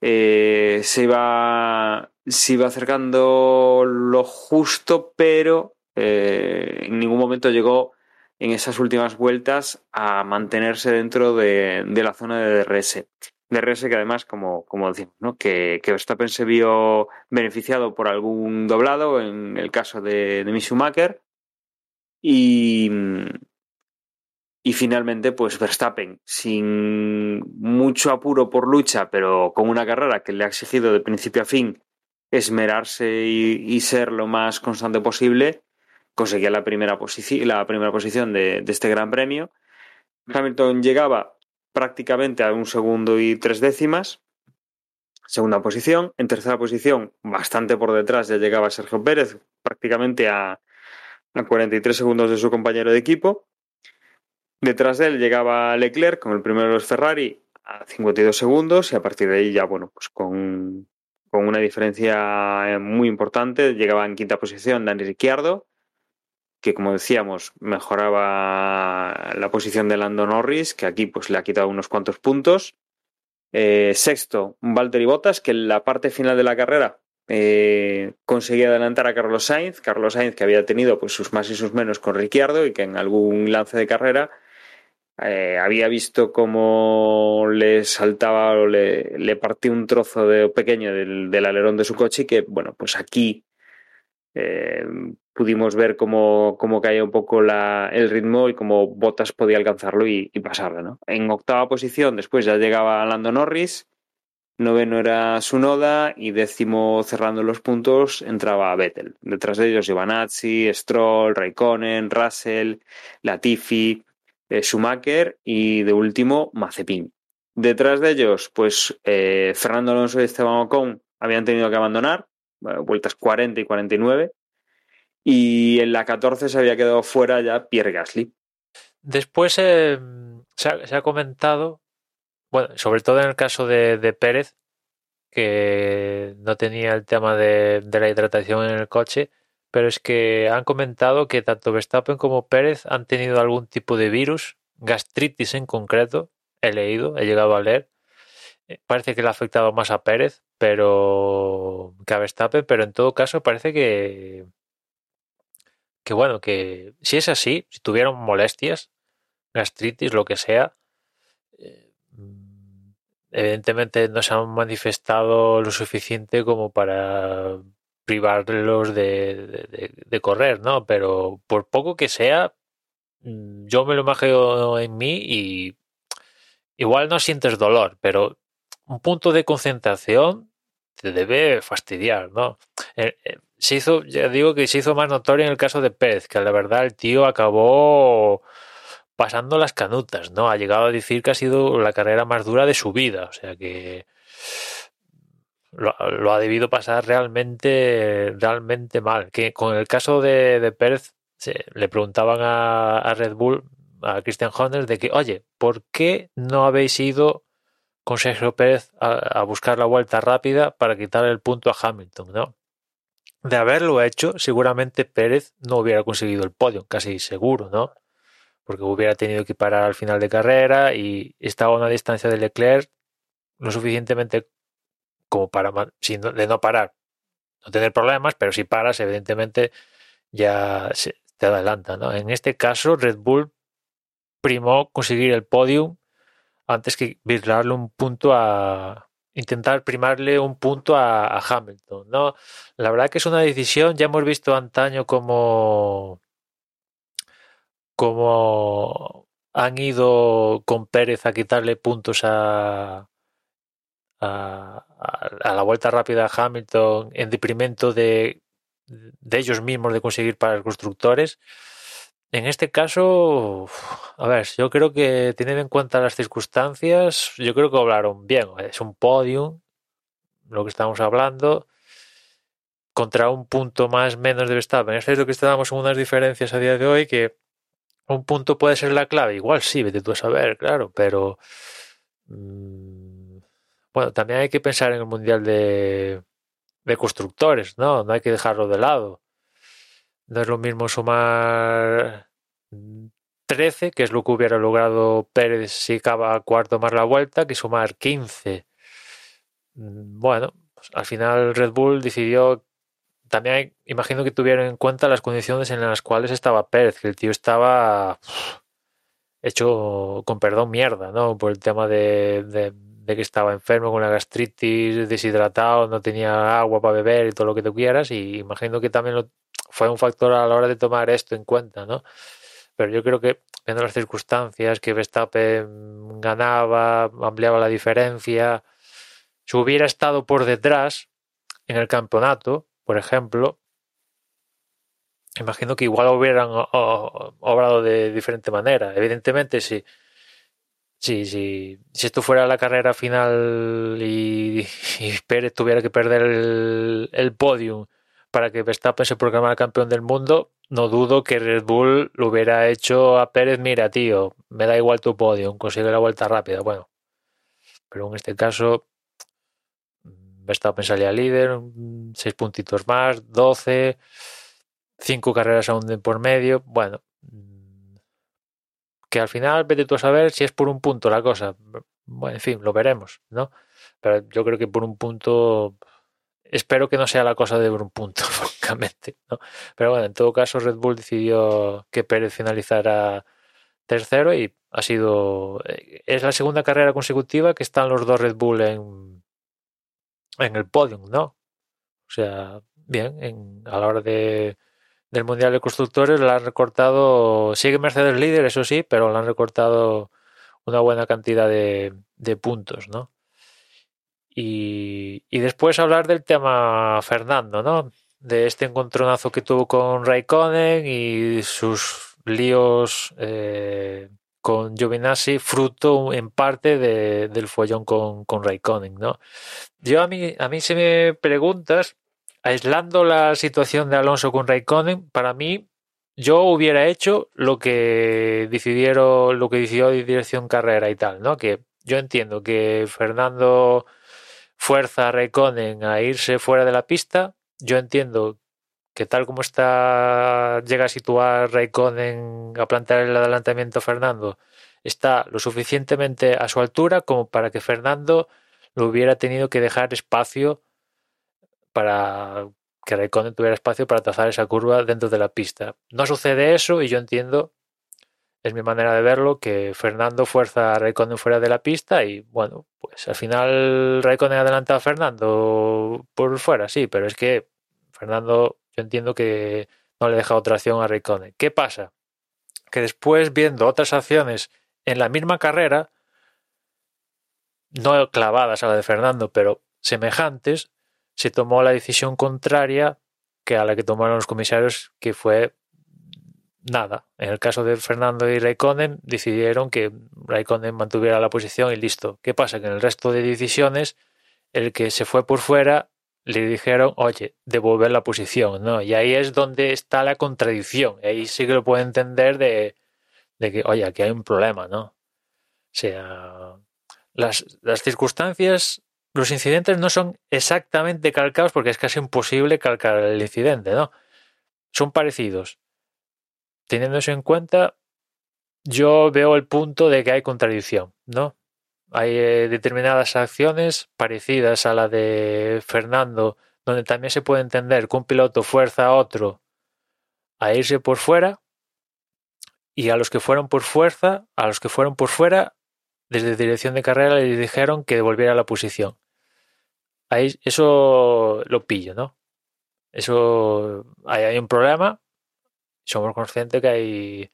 eh, se, iba, se iba acercando lo justo, pero eh, en ningún momento llegó en esas últimas vueltas a mantenerse dentro de, la zona de DRS. DRS que además, como, como decimos, ¿no? que, que Verstappen se vio beneficiado por algún doblado, en el caso de, de Schumacher, y, y finalmente, pues Verstappen, sin mucho apuro por lucha, pero con una carrera que le ha exigido de principio a fin esmerarse y, ser lo más constante posible, conseguía la primera, posici la primera posición de, de, este Gran Premio. Hamilton llegaba prácticamente a un segundo y tres décimas. Segunda posición. En tercera posición, bastante por detrás, ya llegaba Sergio Pérez, prácticamente a, a 43 segundos de su compañero de equipo. Detrás de él llegaba Leclerc con el primero de los Ferrari a 52 segundos y a partir de ahí ya, bueno, pues con, con una diferencia muy importante llegaba en quinta posición Dani Ricciardo que como decíamos mejoraba la posición de Lando Norris, que aquí pues le ha quitado unos cuantos puntos. Eh, sexto, Valtteri Bottas, que en la parte final de la carrera eh, conseguía adelantar a Carlos Sainz. Carlos Sainz que había tenido pues sus más y sus menos con Ricciardo y que en algún lance de carrera eh, había visto cómo le saltaba o le, le un trozo de, pequeño del, alerón de su coche y que, bueno, pues aquí eh, pudimos ver cómo, cómo caía un poco la, el ritmo y cómo Bottas podía alcanzarlo y, y pasarlo. ¿no? En octava posición, después ya llegaba Lando Norris, noveno era Sunoda y décimo cerrando los puntos entraba Vettel. Detrás de ellos Giovanazzi, Stroll, Raikkonen, Russell, Latifi, Schumacher y de último Mazepin. Detrás de ellos, pues eh, Fernando Alonso y Esteban Ocon habían tenido que abandonar, vueltas 40 y 49 y en la 14 se había quedado fuera ya Pierre Gasly. Después eh, se, ha, comentado, bueno, sobre todo en el caso de, de Pérez, que no tenía el tema de, la hidratación en el coche, pero es que han comentado que tanto Verstappen como Pérez han tenido algún tipo de virus, gastritis en concreto, he leído, he llegado a leer. Eh, parece que le ha afectado más a Pérez, pero que a Verstappen, pero en todo caso parece que que bueno, que si es así, si tuvieron molestias, gastritis, lo que sea, eh, evidentemente no se han manifestado lo suficiente como para privarlos de, correr, ¿no? Pero por poco que sea, mm, yo me lo imagino en mí y igual no sientes dolor, pero un punto de concentración te debe fastidiar, ¿no? Eh, eh, se hizo, ya digo que se hizo más notorio en el caso de Pérez, que la verdad el tío acabó pasando las canutas, ¿no? Ha llegado a decir que ha sido la carrera más dura de su vida, o sea que lo, ha debido pasar realmente, realmente mal. Que con el caso de, de le preguntaban a, Red Bull, a Christian Horner, de que, oye, ¿por qué no habéis ido con Sergio Pérez a, a buscar la vuelta rápida para quitar el punto a Hamilton, ¿no? de haberlo hecho, seguramente Pérez no hubiera conseguido el podio, casi seguro, ¿no? Porque hubiera tenido que parar al final de carrera y estaba a una distancia de Leclerc lo suficientemente como para, de no parar, no tener problemas, pero si paras, evidentemente ya te adelanta, ¿no? En este caso, Red Bull primó conseguir el podium antes que virlarle un punto a, intentar primarle un punto a, a, Hamilton. ¿no? La verdad que es una decisión, ya hemos visto antaño como, como han ido con Pérez a quitarle puntos a, a, a la vuelta rápida a Hamilton en deprimento de, de ellos mismos de conseguir para los constructores. En este caso, a ver, yo creo que teniendo en cuenta las circunstancias, yo creo que hablaron bien. Es un podium, lo que estamos hablando, contra un punto más menos de Verstappen. Es cierto que estamos en unas diferencias a día de hoy que un punto puede ser la clave. Igual sí, vete tú a saber, claro, pero mmm, también hay que pensar en el mundial de, de constructores, ¿no? No hay que dejarlo de lado. No es lo mismo sumar 13, que es lo que hubiera logrado Pérez si acaba cuarto más la vuelta, que sumar 15. Mm, bueno, pues al final Red Bull decidió. También imagino que tuvieron en cuenta las condiciones en las cuales estaba Pérez, que el tío estaba hecho con perdón mierda, ¿no? Por el tema de, de que estaba enfermo con la gastritis, deshidratado, no tenía agua para beber y todo lo que tú quieras. Y imagino que también fue un factor a la hora de tomar esto en cuenta, ¿no? Pero yo creo que viendo las circunstancias, que Verstappen ganaba, ampliaba la diferencia, si hubiera estado por detrás en el campeonato, por ejemplo, imagino que igual hubieran obrado de diferente manera. Evidentemente, si, si, si, si esto fuera la carrera final y, Pérez tuviera que perder el, el podium para que Verstappen se proclamara campeón del mundo, no dudo que Red Bull lo hubiera hecho a Pérez, mira tío, me da igual tu podio, consigue la vuelta rápida, bueno. Pero en este caso, Verstappen salía líder, seis puntitos más, 12, cinco carreras aún por medio, bueno. Que al final, vete tú a saber si es por un punto la cosa. Bueno, en fin, lo veremos, ¿no? Pero yo creo que por un punto espero que no sea la cosa de un punto, francamente. ¿no? Pero bueno, en todo caso, Red Bull decidió que Pérez finalizara tercero y ha sido. Eh, es la segunda carrera consecutiva que están los dos Red Bull en, en el podium, ¿no? O sea, bien, en, a la hora de, del Mundial de Constructores la han recortado. Sigue Mercedes líder, eso sí, pero le han recortado una buena cantidad de, de puntos, ¿no? Y, y, después hablar del tema Fernando, ¿no? De este encontronazo que tuvo con Raikkonen y sus líos eh, con Giovinazzi, fruto en parte de, del follón con, con Raikkonen, ¿no? Yo a mí, a mí si me preguntas, aislando la situación de Alonso con Raikkonen, para mí yo hubiera hecho lo que decidieron, lo que decidió Dirección Carrera y tal, ¿no? Que yo entiendo que Fernando fuerza a Raikkonen a irse fuera de la pista. Yo entiendo que tal como está llega a situar Raikkonen a plantear el adelantamiento Fernando, está lo suficientemente a su altura como para que Fernando lo hubiera tenido que dejar espacio para que Raikkonen tuviera espacio para trazar esa curva dentro de la pista. No sucede eso y yo entiendo es mi manera de verlo, que Fernando fuerza a Raikkonen fuera de la pista y bueno, pues al final Raikkonen adelanta a Fernando por fuera, sí, pero es que Fernando yo entiendo que no le deja otra acción a Raikkonen. ¿Qué pasa? Que después viendo otras acciones en la misma carrera, no clavadas a la de Fernando, pero semejantes, se tomó la decisión contraria que a la que tomaron los comisarios, que fue nada. En el caso de Fernando y Raikkonen decidieron que Raikkonen mantuviera la posición y listo. ¿Qué pasa? Que en el resto de decisiones el que se fue por fuera le dijeron, oye, devolver la posición, ¿no? Y ahí es donde está la contradicción. Ahí sí que lo puede entender de, de que, oye, aquí hay un problema, ¿no? O sea, las, las circunstancias, los incidentes no son exactamente calcados porque es casi imposible calcar el incidente, ¿no? Son parecidos teniendo eso en cuenta, yo veo el punto de que hay contradicción, ¿no? Hay eh, determinadas acciones parecidas a la de Fernando, donde también se puede entender que un piloto fuerza a otro a irse por fuera y a los que fueron por fuerza, a los que fueron por fuera, desde dirección de carrera le dijeron que devolviera la posición. Ahí, eso lo pillo, ¿no? Eso, ahí hay un problema somos conscientes que hay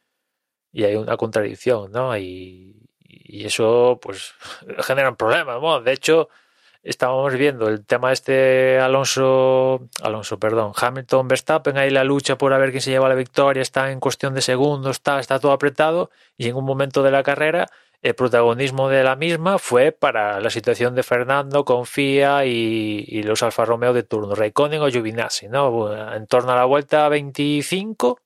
y hay una contradicción, ¿no? Y, y eso, pues, genera un problema, ¿no? De hecho, estábamos viendo el tema este Alonso, Alonso, perdón, Hamilton, Verstappen, ahí la lucha por a ver quién se lleva la victoria, está en cuestión de segundos, está, está todo apretado y en un momento de la carrera el protagonismo de la misma fue para la situación de Fernando con FIA y, los Alfa Romeo de turno, Raikkonen o Giovinazzi, ¿no? En torno a la vuelta 25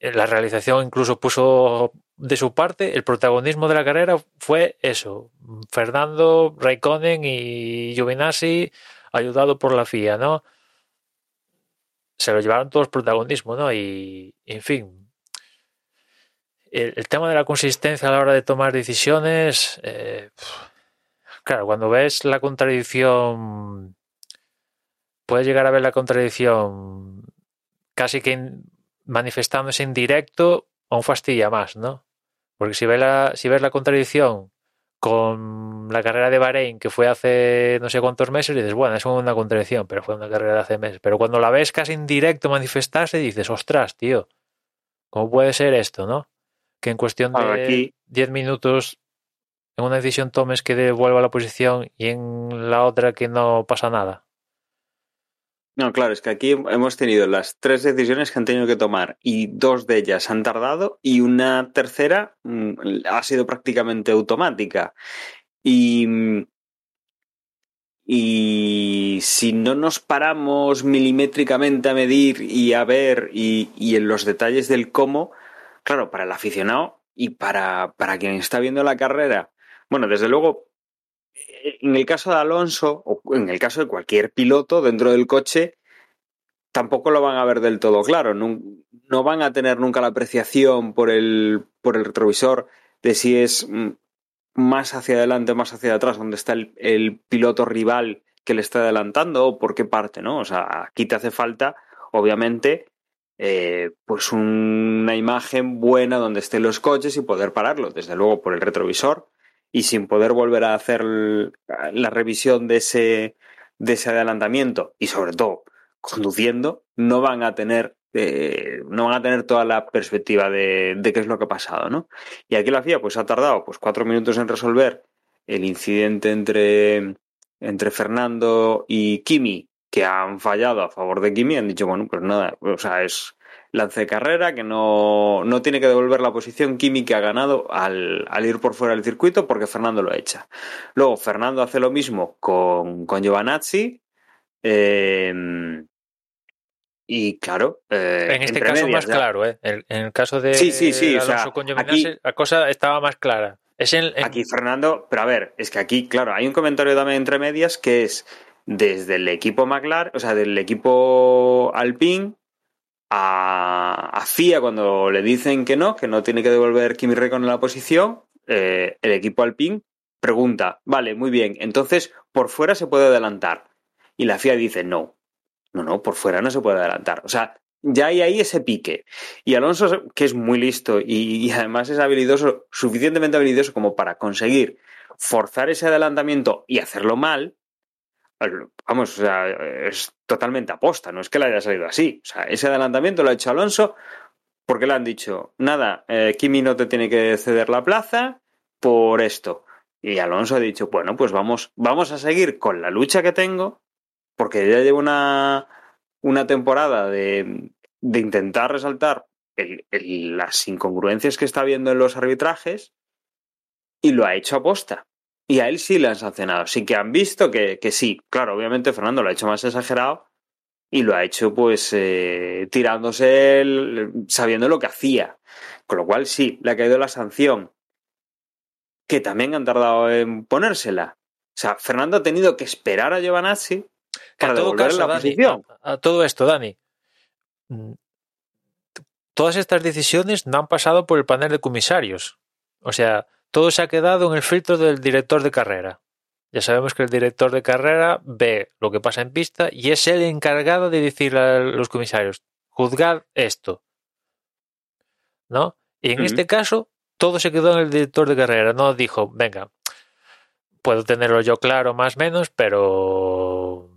la realización incluso puso de su parte, el protagonismo de la carrera fue eso, Fernando, Raikkonen y Giovinazzi ayudado por la FIA, ¿no? Se lo llevaron todos protagonismo, ¿no? Y, en fin, el, tema de la consistencia a la hora de tomar decisiones, eh, claro, cuando ves la contradicción, puedes llegar a ver la contradicción casi que manifestándose en directo, aún fastidia más, ¿no? Porque si ves la, si ves la contradicción con la carrera de Bahrein, que fue hace no sé cuántos meses, dices, bueno, es una contradicción, pero fue una carrera de hace meses. Pero cuando la ves casi en directo manifestarse, dices, ostras, tío, ¿cómo puede ser esto, no? Que en cuestión de 10 minutos en una decisión tomes que devuelva la posición y en la otra que no pasa nada. No, claro, es que aquí hemos tenido las tres decisiones que han tenido que tomar y dos de ellas han tardado y una tercera mm, ha sido prácticamente automática. Y, y si no nos paramos milimétricamente a medir y a ver y, y en los detalles del cómo, claro, para el aficionado y para, para quien está viendo la carrera, bueno, desde luego en el caso de Alonso, o en el caso de cualquier piloto dentro del coche, tampoco lo van a ver del todo claro. No, van a tener nunca la apreciación por el, por el retrovisor de si es más hacia adelante más hacia atrás, donde está el, piloto rival que le está adelantando o por qué parte, ¿no? O sea, aquí te hace falta, obviamente, eh, pues una imagen buena donde estén los coches y poder pararlo, desde luego por el retrovisor y sin poder volver a hacer la revisión de ese, de ese adelantamiento y sobre todo conduciendo no van a tener eh, no van a tener toda la perspectiva de, de, qué es lo que ha pasado, ¿no? Y aquí la FIA pues ha tardado pues cuatro minutos en resolver el incidente entre, entre Fernando y Kimi, que han fallado a favor de Kimi, han dicho, bueno, pues nada, o sea, es lance de carrera, que no, no tiene que devolver la posición Kimi que ha ganado al, al, ir por fuera del circuito porque Fernando lo echa. Luego Fernando hace lo mismo con, con Giovanazzi. Eh, y claro. Eh, en este caso más claro, ¿eh? En, el caso de sí, sí, sí, Alonso con Giovinazzi, la cosa estaba más clara. Es Aquí Fernando, pero a ver, es que aquí, claro, hay un comentario también entre medias que es desde el equipo McLaren, o sea, del equipo Alpine a, a FIA cuando le dicen que no, que no tiene que devolver Kimi Räikkönen en la posición, eh, el equipo Alpine pregunta, vale, muy bien, entonces por fuera se puede adelantar. Y la FIA dice no, no, no, por fuera no se puede adelantar. O sea, ya hay ahí ese pique. Y Alonso, que es muy listo y, además es habilidoso, suficientemente habilidoso como para conseguir forzar ese adelantamiento y hacerlo mal, vamos, o sea, es totalmente aposta, no es que le haya salido así. O sea, ese adelantamiento lo ha hecho Alonso porque le han dicho, nada, eh, Kimi no te tiene que ceder la plaza por esto. Y Alonso ha dicho, bueno, pues vamos, vamos a seguir con la lucha que tengo, porque ya llevo una, una temporada de, de intentar resaltar las incongruencias que está viendo en los arbitrajes y lo ha hecho a posta. Y a él sí le han sancionado. Sí que han visto que, que sí. Claro, obviamente Fernando lo ha hecho más exagerado y lo ha hecho pues eh, tirándose sabiendo lo que hacía. Con lo cual sí, le ha caído la sanción. Que también han tardado en ponérsela. O sea, Fernando ha tenido que esperar a Giovanazzi para todo caso, la posición. A, todo esto, Dani, mm, todas estas decisiones no han pasado por el panel de comisarios. O sea, todo se ha quedado en el filtro del director de carrera. Ya sabemos que el director de carrera ve lo que pasa en pista y es el encargado de decir a los comisarios, juzgad esto. ¿No? Y en este caso, todo se quedó en el director de carrera. No dijo, venga, puedo tenerlo yo claro más o menos, pero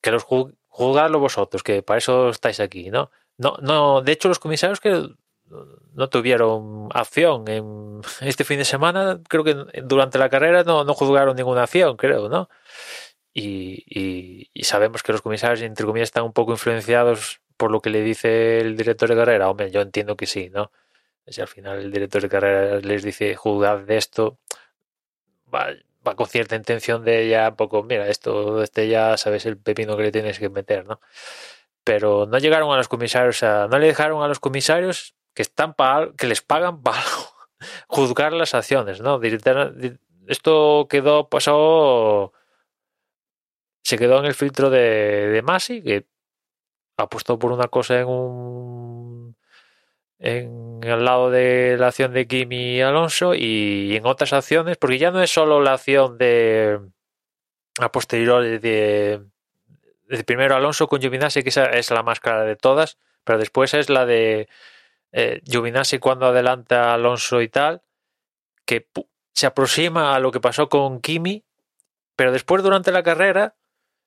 que los juzgadlo vosotros, que para eso estáis aquí, ¿no? No, no, de hecho los comisarios que no tuvieron acción. En este fin de semana, creo que durante la carrera no, no juzgaron ninguna acción, creo, ¿no? Y, y, y, sabemos que los comisarios, entre comillas, están un poco influenciados por lo que le dice el director de carrera. Hombre, yo entiendo que sí, ¿no? Si al final el director de carrera les dice juzgad de esto, va, con cierta intención de ya un poco, mira, esto, este ya sabes el pepino que le tienes que meter, ¿no? Pero no llegaron a los comisarios, o sea, no le dejaron a los comisarios que están para, que les pagan para juzgar las acciones, ¿no? Esto quedó pasó se quedó en el filtro de, de Masi, que apostó por una cosa en un en el lado de la acción de Kimi y Alonso y en otras acciones, porque ya no es solo la acción de a posteriori de, primero Alonso con Giovinazzi, que es la más clara de todas, pero después es la de eh, cuando adelanta Alonso y tal, que se aproxima a lo que pasó con Kimi, pero después durante la carrera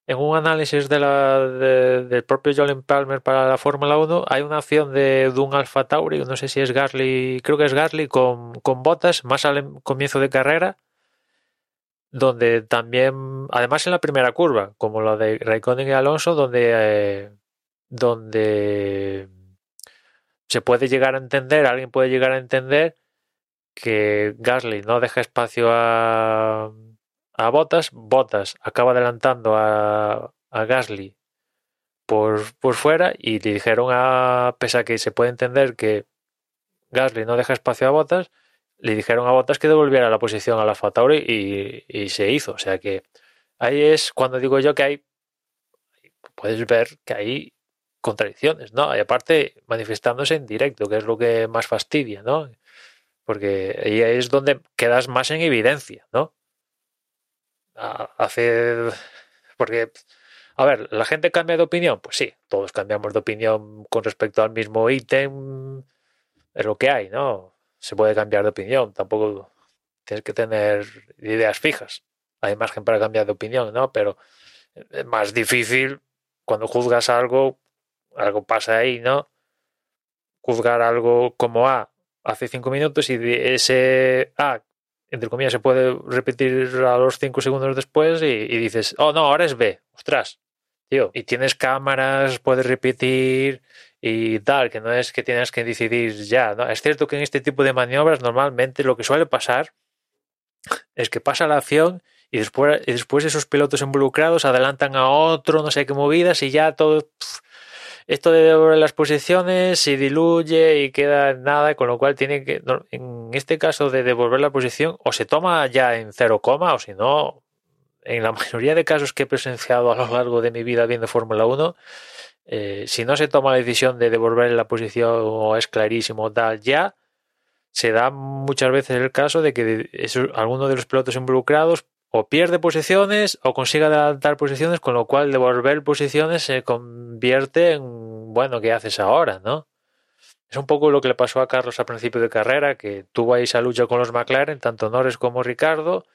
en un análisis del propio Jolin Palmer para la Fórmula 1 hay una acción de, de, un Alfa Tauri, no sé si es Gasly, creo que es Gasly con, con botas más al comienzo de carrera, donde también, además en la primera curva, como la de Raikkonen y Alonso, donde, eh, donde se puede llegar a entender, alguien puede llegar a entender que Gasly no deja espacio a a Botas, Botas acaba adelantando a, a Gasly por, por fuera y le dijeron a, pese a que se puede entender que Gasly no deja espacio a Botas, le dijeron a Botas que devolviera la posición a la Fatauri y, y se hizo. O sea que ahí es cuando digo yo que hay, puedes ver que hay contradicciones, ¿no? Y aparte manifestándose en directo, que es lo que más fastidia, ¿no? Porque ahí es donde quedas más en evidencia, ¿no? hace. Porque, a ver, ¿la gente cambia de opinión? Pues sí, todos cambiamos de opinión con respecto al mismo ítem. Es lo que hay, ¿no? Se puede cambiar de opinión, tampoco tienes que tener ideas fijas. Hay margen para cambiar de opinión, ¿no? Pero es más difícil cuando juzgas algo, algo pasa ahí, ¿no? Juzgar algo como A hace cinco minutos y ese A entre comillas, se puede repetir a los 5 segundos después y, dices, oh no, ahora es B, ostras, tío, y tienes cámaras, puedes repetir y tal, que no es que tienes que decidir ya, ¿no? Es cierto que en este tipo de maniobras normalmente lo que suele pasar es que pasa la acción y después, después esos pilotos involucrados adelantan a otro, no sé qué movidas y ya todo... esto de devolver las posiciones se diluye y queda nada, con lo cual tiene que, en este caso de devolver la posición, o se toma ya en cero coma, o si no, en la mayoría de casos que he presenciado a lo largo de mi vida viendo Fórmula 1, eh, si no se toma la decisión de devolver la posición o es clarísimo tal ya, se da muchas veces el caso de que eso, alguno de los pilotos involucrados o pierde posiciones o consigue adelantar posiciones, con lo cual devolver posiciones se convierte en, bueno, ¿qué haces ahora? ¿no? Es un poco lo que le pasó a Carlos al principio de carrera, que tuvo ahí esa lucha con los McLaren, tanto Norris como Ricardo,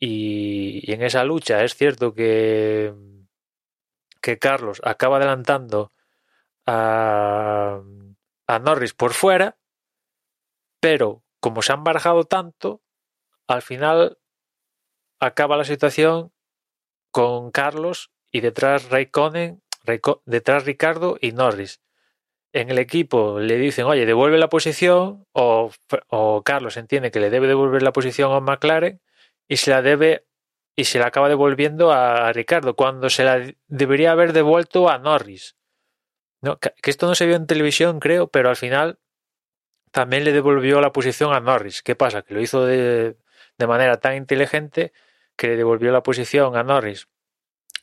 y, y en esa lucha es cierto que, que Carlos acaba adelantando a, a Norris por fuera, pero como se han barajado tanto, al final acaba la situación con Carlos y detrás Raikkonen, detrás Ricardo y Norris. En el equipo le dicen, oye, devuelve la posición, o, o Carlos entiende que le debe devolver la posición a McLaren y se la debe y se la acaba devolviendo a, a Ricardo, cuando se la debería haber devuelto a Norris. No, que esto no se vio en televisión, creo, pero al final también le devolvió la posición a Norris. ¿Qué pasa? Que lo hizo de, de manera tan inteligente que le devolvió la posición a Norris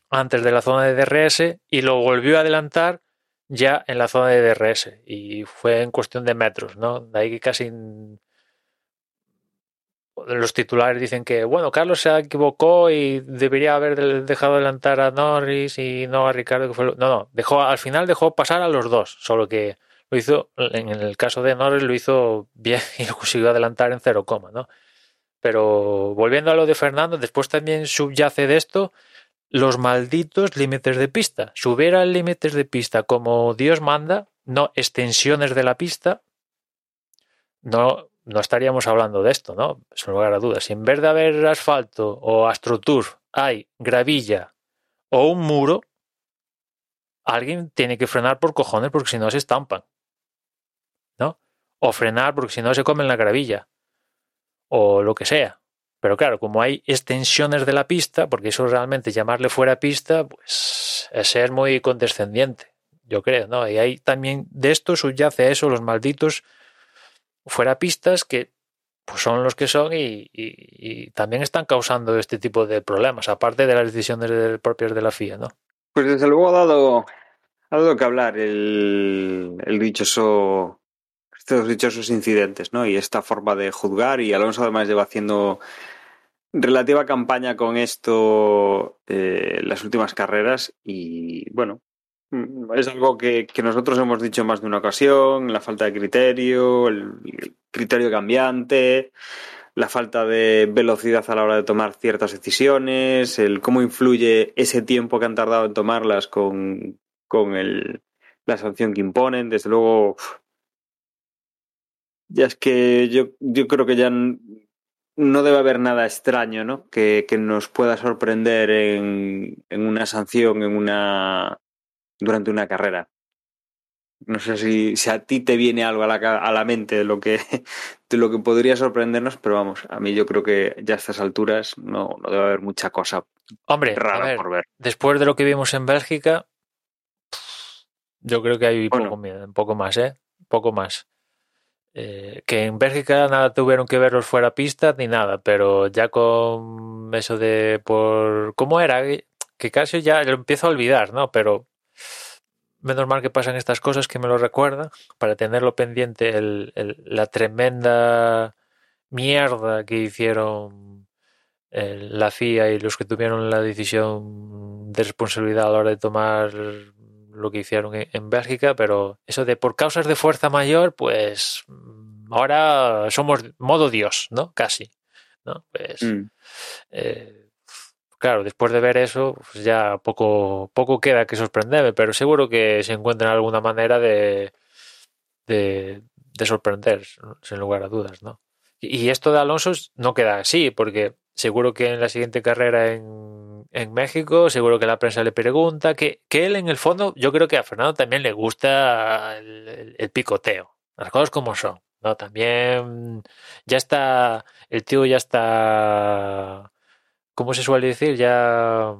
antes de la zona de DRS y lo volvió a adelantar ya en la zona de DRS y fue en cuestión de metros, ¿no? De ahí que casi los titulares dicen que, bueno, Carlos se equivocó y debería haber dejado adelantar a Norris y no a Ricardo. Que fue... No, no, dejó, al final dejó pasar a los dos, solo que lo hizo, en el caso de Norris lo hizo bien y lo consiguió adelantar en cero coma, ¿no? Pero volviendo a lo de Fernando, después también subyace de esto los malditos límites de pista. Si hubiera límites de pista como Dios manda, no extensiones de la pista, no, no estaríamos hablando de esto, ¿no? Sin lugar a dudas. Si en vez de haber asfalto o astroturf hay gravilla o un muro, alguien tiene que frenar por cojones porque si no se estampan. ¿No? O frenar porque si no se comen la gravilla. O lo que sea. Pero claro, como hay extensiones de la pista, porque eso realmente llamarle fuera pista, pues es ser muy condescendiente, yo creo, ¿no? Y hay también de esto subyace eso, los malditos fuera pistas que pues son los que son y, también están causando este tipo de problemas, aparte de las decisiones de, propias de la FIA, ¿no? Pues desde luego ha dado, ha dado que hablar el, el dichoso estos dichosos incidentes, ¿no? Y esta forma de juzgar, y Alonso además lleva haciendo relativa campaña con esto eh, las últimas carreras, y bueno, es algo que, que, nosotros hemos dicho más de una ocasión, la falta de criterio, el, el criterio cambiante, la falta de velocidad a la hora de tomar ciertas decisiones, el cómo influye ese tiempo que han tardado en tomarlas con, con el, la sanción que imponen. Desde luego, ya es que yo, yo creo que ya no debe haber nada extraño, ¿no? Que, que nos pueda sorprender en, en, una sanción, en una durante una carrera. No sé si, si a ti te viene algo a la, a la mente de lo que de lo que podría sorprendernos, pero vamos, a mí yo creo que ya a estas alturas no, no debe haber mucha cosa Hombre, rara ver, por ver. Después de lo que vimos en Bélgica, yo creo que hay Bueno. poco miedo, un poco más, ¿eh? Poco más. Eh, que en Bélgica nada tuvieron que verlos fuera pista ni nada, pero ya con eso de por cómo era, que casi ya lo empiezo a olvidar, ¿no? Pero menos mal que pasan estas cosas que me lo recuerdan para tenerlo pendiente la tremenda mierda que hicieron eh, la FIA y los que tuvieron la decisión de responsabilidad a la hora de tomar lo que hicieron en, Bélgica, pero eso de por causas de fuerza mayor, pues ahora somos modo Dios, ¿no? Casi, ¿no? Pues, Mm. eh, claro, después de ver eso, pues ya poco, poco queda que sorprenderme, pero seguro que se encuentran alguna manera de, de, de sorprender, sin lugar a dudas, ¿no? Y esto de Alonso no queda así, porque seguro que en la siguiente carrera en, en México, seguro que la prensa le pregunta, que, que, él en el fondo, yo creo que a Fernando también le gusta el, el, el picoteo, las cosas como son. No, también ya está, el tío ya está, ¿cómo se suele decir? Ya,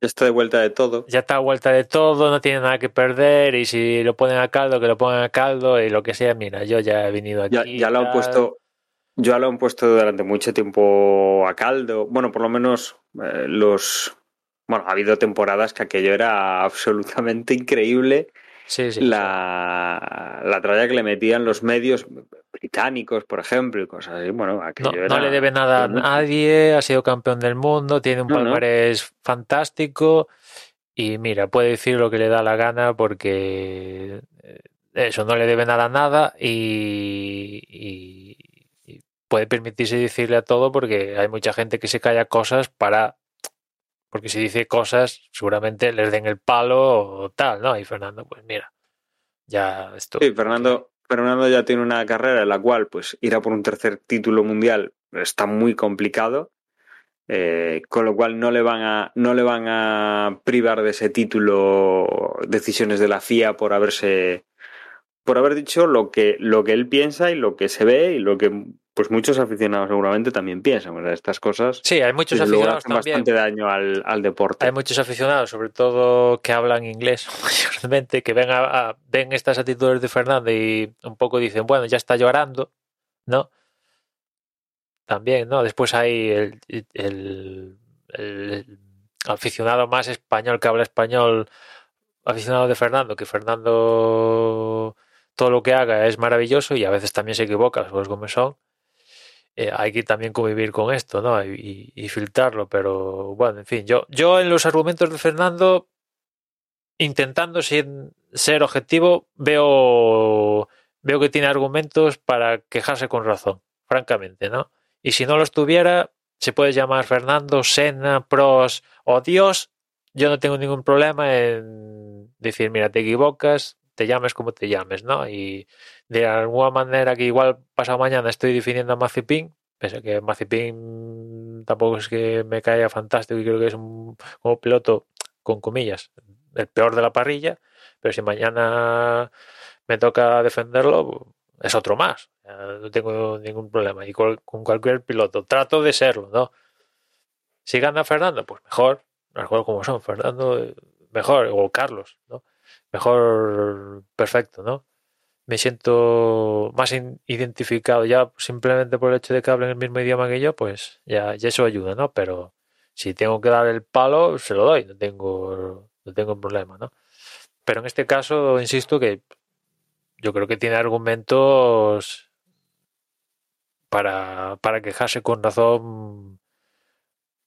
ya está de vuelta de todo. Ya está a vuelta de todo, no tiene nada que perder y si lo ponen a caldo, que lo pongan a caldo y lo que sea, mira, yo ya he venido aquí. Ya, ya lo han puesto, ya lo han puesto durante mucho tiempo a caldo. Bueno, por lo menos eh, los, bueno, ha habido temporadas que aquello era absolutamente increíble. Sí, sí, la, la tralla que le metían los medios británicos, por ejemplo, y cosas así. Bueno, no, era... no, le debe nada a nadie, ha sido campeón del mundo, tiene un palmarés no, no. fantástico y mira, puede decir lo que le da la gana porque eh, eso no le debe nada a nada y puede permitirse decirle a todo porque hay mucha gente que se calla cosas para porque si dice cosas, seguramente les den el palo o tal, ¿no? Y Fernando, pues mira, ya esto. Sí, Fernando, Fernando ya tiene una carrera en la cual, pues, ir a por un tercer título mundial está muy complicado. Eh, con lo cual no le van a no le van a privar de ese título decisiones de la FIA por haberse por haber dicho lo que lo que él piensa y lo que se ve y lo que pues muchos aficionados seguramente también piensan o sea, estas cosas sí hay muchos aficionados hacen también. bastante daño al, al, deporte. Hay muchos aficionados sobre todo que hablan inglés mayormente que ven a, a, ven estas actitudes de Fernando y un poco dicen bueno ya está llorando no también no después hay el, el, el aficionado más español que habla español aficionado de Fernando que Fernando todo lo que haga es maravilloso y a veces también se equivoca, pues como son. Eh, hay que también convivir con esto, ¿no? Y, y, filtrarlo, pero bueno, en fin, yo, yo en los argumentos de Fernando, intentando sin ser objetivo, veo, veo que tiene argumentos para quejarse con razón, francamente, ¿no? Y si no los tuviera, se puede llamar Fernando, Sena, Pros o Dios, yo no tengo ningún problema en decir, mira, te equivocas, te llames como te llames, ¿no? Y de alguna manera que igual pasado mañana estoy definiendo a Mazepin, pese que Mazepin tampoco es que me caiga fantástico y creo que es un piloto con comillas el peor de la parrilla, pero si mañana me toca defenderlo, es otro más. No tengo ningún problema. Y con, cualquier piloto. Trato de serlo, ¿no? Si gana Fernando, pues mejor. Las como son. Fernando, mejor. O Carlos, ¿no? Mejor, perfecto, ¿no? Me siento más identificado ya simplemente por el hecho de que hablen el mismo idioma que yo, pues ya, ya eso ayuda, ¿no? Pero si tengo que dar el palo, se lo doy. No tengo, no tengo problema, ¿no? Pero en este caso, insisto que yo creo que tiene argumentos para, para quejarse con razón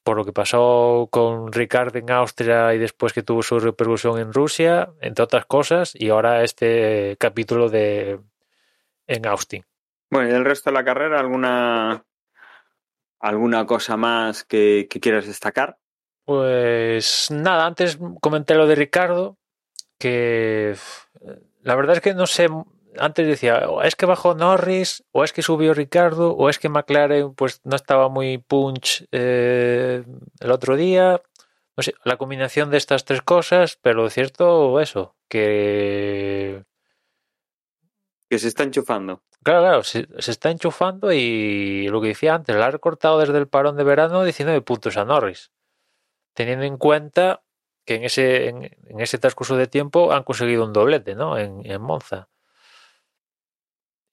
por lo que pasó con Ricard en Austria y después que tuvo su repercusión en Rusia, entre otras cosas, y ahora este capítulo de en Austin. Bueno, y el resto de la carrera, ¿alguna, alguna cosa más que, que quieras destacar? Pues nada, antes comenté lo de Ricardo, que la verdad es que no sé, antes decía, es que bajó Norris, o es que subió Ricardo, o es que McLaren pues no estaba muy punch eh, el otro día. No sé, la combinación de estas tres cosas, pero cierto eso, que... Que se está enchufando. Claro, claro, se, está enchufando y lo que decía antes, la ha recortado desde el parón de verano 19 puntos a Norris. Teniendo en cuenta que en ese, en, ese transcurso de tiempo han conseguido un doblete, ¿no? En, en Monza.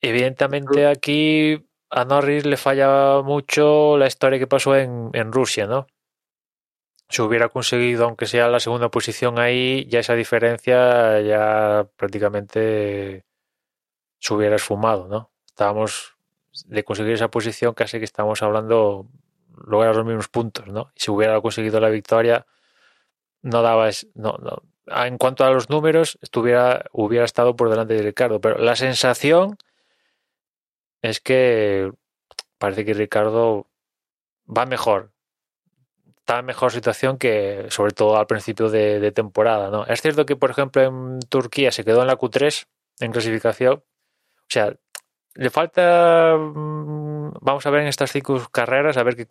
Evidentemente aquí a Norris le falla mucho la historia que pasó en, en Rusia, ¿no? Si hubiera conseguido, aunque sea la segunda posición ahí, ya esa diferencia ya prácticamente se hubiera esfumado, ¿no? Estábamos de conseguir esa posición casi que estamos hablando a los mismos puntos, ¿no? Y si hubiera conseguido la victoria, no daba, no, no, en cuanto a los números, estuviera, hubiera estado por delante de Ricardo, pero la sensación es que parece que Ricardo va mejor, está en mejor situación que sobre todo al principio de, temporada, ¿no? Es cierto que, por ejemplo, en Turquía se quedó en la Q3 en clasificación, o sea, le falta, mm, vamos a ver en estas cinco carreras, a ver qué,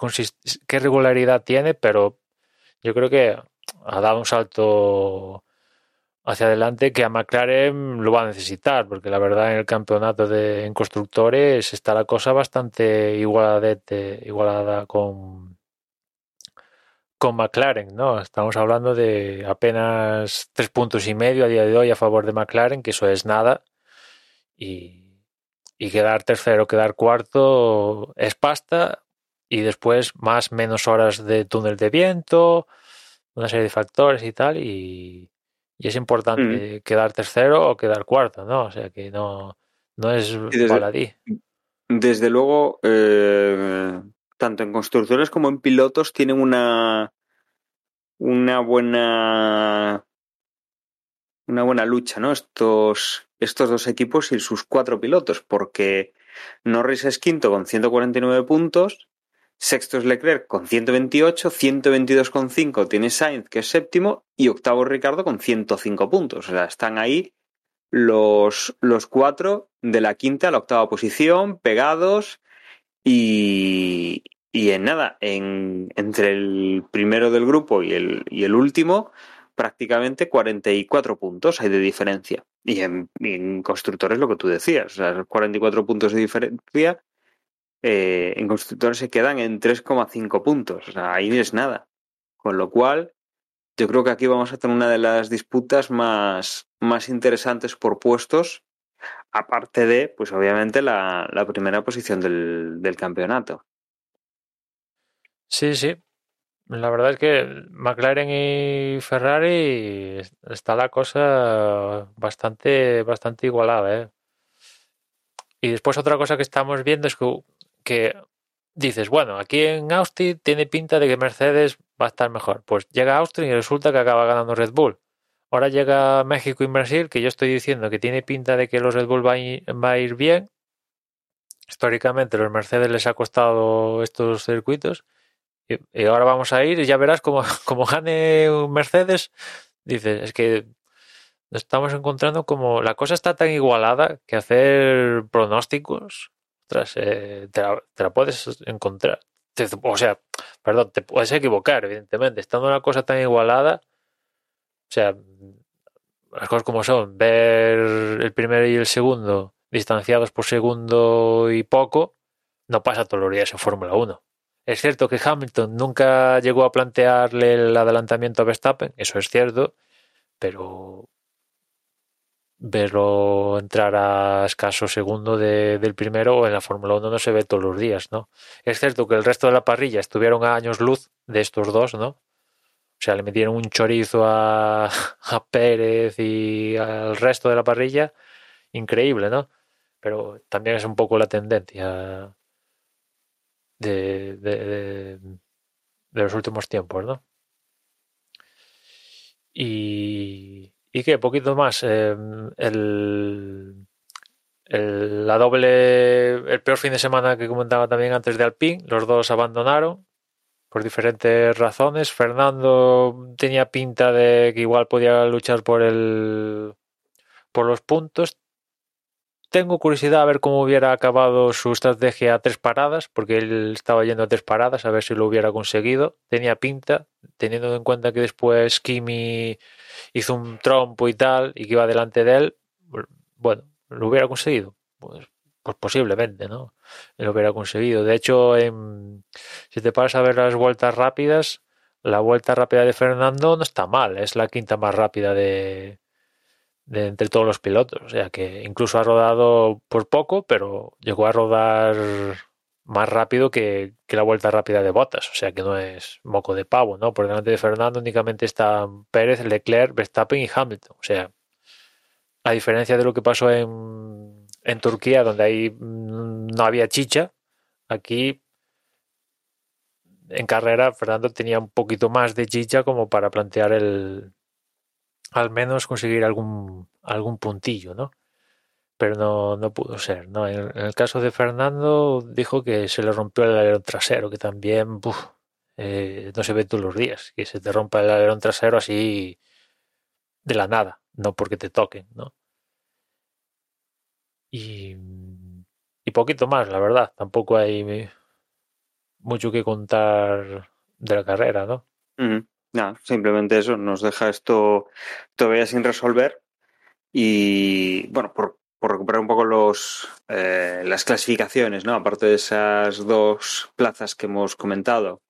qué regularidad tiene, pero yo creo que ha dado un salto hacia adelante que a McLaren lo va a necesitar, porque la verdad en el campeonato de en constructores está la cosa bastante igualada, igualada con, con McLaren, ¿no? Estamos hablando de apenas tres puntos y medio a día de hoy a favor de McLaren, que eso es nada, y, y quedar tercero, quedar cuarto es pasta, y después más menos horas de túnel de viento, una serie de factores y tal, y, es importante mm. quedar tercero o quedar cuarto, ¿no? O sea que no, no es desde, baladí. Desde luego, eh, tanto en constructores como en pilotos tienen una, una buena una buena lucha, ¿no? Estos, estos dos equipos y sus cuatro pilotos, porque Norris es quinto con 149 puntos, Sexto es Leclerc con 128, 122,5 tiene Sainz, que es séptimo, y octavo Ricardo con 105 puntos. O sea, están ahí los, los cuatro de la quinta a la octava posición, pegados, y, y en nada, en, entre el primero del grupo y el, y el último, prácticamente 44 puntos hay de diferencia. Y en, en constructores lo que tú decías, o sea, 44 puntos de diferencia eh, en constructores se quedan en 3,5 puntos. O sea, ahí es nada. Con lo cual, yo creo que aquí vamos a tener una de las disputas más, más interesantes por puestos, aparte de, pues obviamente, la, la primera posición del, del campeonato. Sí, sí. La verdad es que McLaren y Ferrari está la cosa bastante, bastante igualada, ¿eh? Y después otra cosa que estamos viendo es que que dices, bueno, aquí en Austin tiene pinta de que Mercedes va a estar mejor. Pues llega a Austin y resulta que acaba ganando Red Bull. Ahora llega México y Brasil, que yo estoy diciendo que tiene pinta de que los Red Bull va a ir, bien. Históricamente los Mercedes les ha costado estos circuitos. Y, ahora vamos a ir y ya verás como, como gane Mercedes. Dices, es que nos estamos encontrando como la cosa está tan igualada que hacer pronósticos, ostras, eh, te, la, puedes encontrar. O sea, perdón, te puedes equivocar, evidentemente. Estando una cosa tan igualada, o sea, las cosas como son, ver el primero y el segundo distanciados por segundo y poco, no pasa todos los días en Fórmula 1. Es cierto que Hamilton nunca llegó a plantearle el adelantamiento a Verstappen, eso es cierto, pero verlo entrar a escaso segundo de- del primero en la Fórmula 1 no se ve todos los días, ¿no? Es cierto que el resto de la parrilla estuvieron a años luz de estos dos, ¿no? O sea, le metieron un chorizo a, a Pérez y al resto de la parrilla, increíble, ¿no? Pero también es un poco la tendencia de, de, de- de los últimos tiempos, ¿no? Y, y qué, poquito más. eh, el, el- la doble, el peor fin de semana que comentaba también antes de Alpine, los dos abandonaron por diferentes razones. Fernando tenía pinta de que igual podía luchar por el por los puntos. Tengo curiosidad a ver cómo hubiera acabado su estrategia a tres paradas, porque él estaba yendo a tres paradas, a ver si lo hubiera conseguido. Tenía pinta, teniendo en cuenta que después Kimi hizo un trompo y tal, y que iba delante de él. Bueno, ¿lo hubiera conseguido? Pues, pues posiblemente, ¿no? Lo hubiera conseguido. De hecho, en, si te paras a ver las vueltas rápidas, la vuelta rápida de Fernando no está mal, es la quinta más rápida de, de entre todos los pilotos. O sea que incluso ha rodado por poco, pero llegó a rodar más rápido que, la vuelta rápida de Bottas. O sea que no es moco de pavo, ¿no? Por delante de Fernando únicamente están Pérez, Leclerc, Verstappen y Hamilton. O sea, a diferencia de lo que pasó en, en Turquía, donde ahí mm, no había chicha, aquí en carrera Fernando tenía un poquito más de chicha como para plantear el al menos conseguir algún algún puntillo, ¿no? Pero no, no pudo ser, ¿no? En, el caso de Fernando dijo que se le rompió el alerón trasero, que también buf, eh, no se ve todos los días, que se te rompa el alerón trasero así de la nada, no porque te toquen, ¿no? Y, y poquito más, la verdad, tampoco hay mucho que contar de la carrera, ¿no? Simplemente eso, nos deja esto todavía sin resolver y bueno, por, por recuperar un poco los eh, las clasificaciones, ¿no? Aparte de esas dos plazas que hemos comentado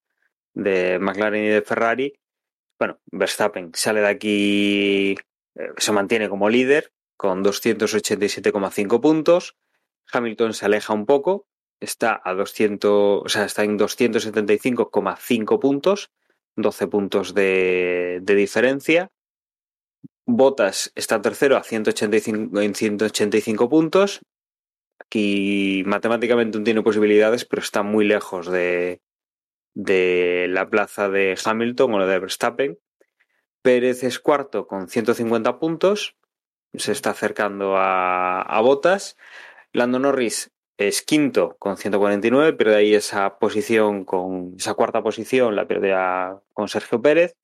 de McLaren y de Ferrari, bueno, Verstappen sale de aquí, eh, se mantiene como líder con 287,5 puntos, Hamilton se aleja un poco, está a 200, o sea, está en 275,5 puntos, 12 puntos de, de diferencia. Bottas está tercero a 185, en 185 puntos. Aquí matemáticamente no tiene posibilidades, pero está muy lejos de, de la plaza de Hamilton o la de Verstappen. Pérez es cuarto con 150 puntos, se está acercando a, a Bottas. Lando Norris es quinto con 149, pierde ahí esa posición con esa cuarta posición, la pierde a, con Sergio Pérez.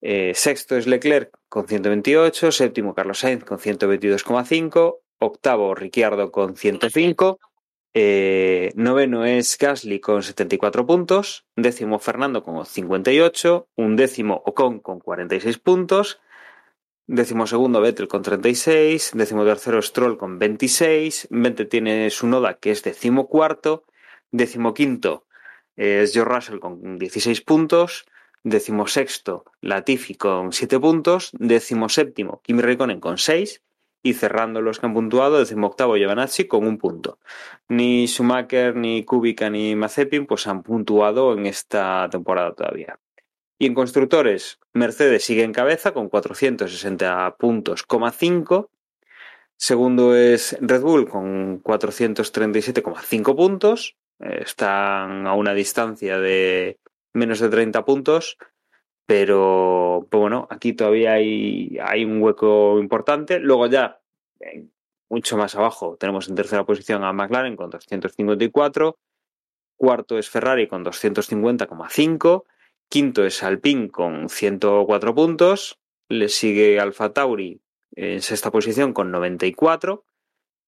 Eh, sexto es Leclerc con 128, séptimo Carlos Sainz con 122,5, octavo Ricciardo con 105, eh, noveno es Gasly con 74 puntos, décimo Fernando con 58, un décimo Ocon con 46 puntos, décimo segundo Vettel con 36, décimo tercero Stroll con 26, 20 tiene Sunoda que es décimo cuarto, décimo quinto es George Russell con 16 puntos, décimo sexto Latifi con 7 puntos, décimo séptimo Kimi Raikkonen con 6 y cerrando los que han puntuado, décimo octavo Giovanazzi con un punto. Ni Schumacher, ni Kubica, ni Mazepin pues han puntuado en esta temporada todavía. Y en constructores, Mercedes sigue en cabeza con 460 puntos, 5. Segundo es Red Bull con 437,5 puntos. Están a una distancia de menos de 30 puntos. Pero, bueno, aquí todavía hay, hay un hueco importante. Luego ya, mucho más abajo, tenemos en tercera posición a McLaren con 254. Cuarto es Ferrari con 250,5. Quinto es Alpine con 104 puntos. Le sigue Alfa Tauri en sexta posición con 94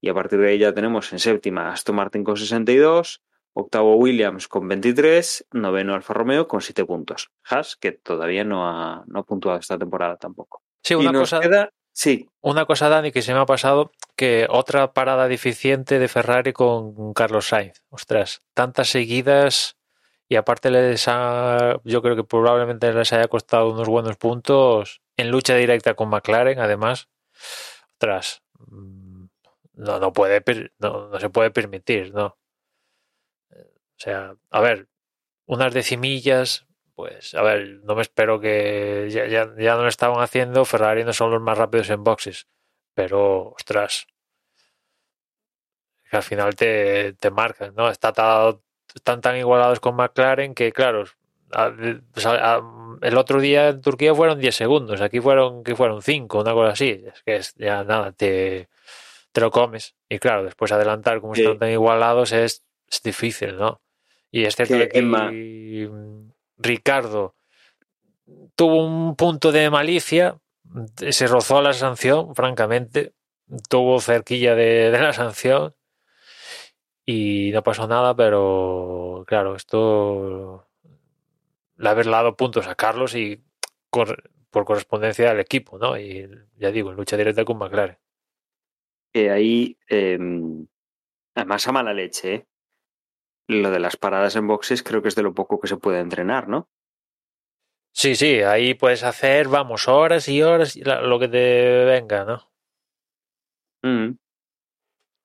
y a partir de ahí ya tenemos en séptima Aston Martin con 62, octavo Williams con 23, noveno Alfa Romeo con 7 puntos. Haas que todavía no ha, no ha puntuado esta temporada tampoco. Sí, Y una nos cosa, queda- sí, una cosa, Dani, que se me ha pasado, que otra parada deficiente de Ferrari con Carlos Sainz. Ostras, tantas seguidas y aparte les ha, yo creo que probablemente les haya costado unos buenos puntos en lucha directa con McLaren, además. Ostras, mm, no, no puede, no, no se puede permitir, ¿no? O sea, a ver, unas decimillas, pues, a ver, no me espero que ya, ya, ya no lo estaban haciendo, Ferrari no son los más rápidos en boxes, pero, ostras, al final te, te marcan, ¿no? Está ta- están tan igualados con McLaren que, claro, a- a- a- el otro día en Turquía fueron 10 segundos, aquí fueron, que fueron 5, una cosa así, es que es, ya nada, te, te lo comes. Y claro, después adelantar como Sí. están tan igualados es, es difícil, ¿no? Y es cierto Que, aquí mm, Ricardo tuvo un punto de malicia, se rozó la sanción, francamente, tuvo cerquilla de, de la sanción y no pasó nada, pero claro, esto le haber dado puntos a Carlos y cor- por correspondencia al equipo, ¿no? Y ya digo, en lucha directa con McLaren. que ahí, eh, además a mala leche, ¿eh? lo de las paradas en boxes creo que es de lo poco que se puede entrenar, ¿no? Sí, sí, ahí puedes hacer, vamos, horas y horas, lo que te venga, ¿no? Mm.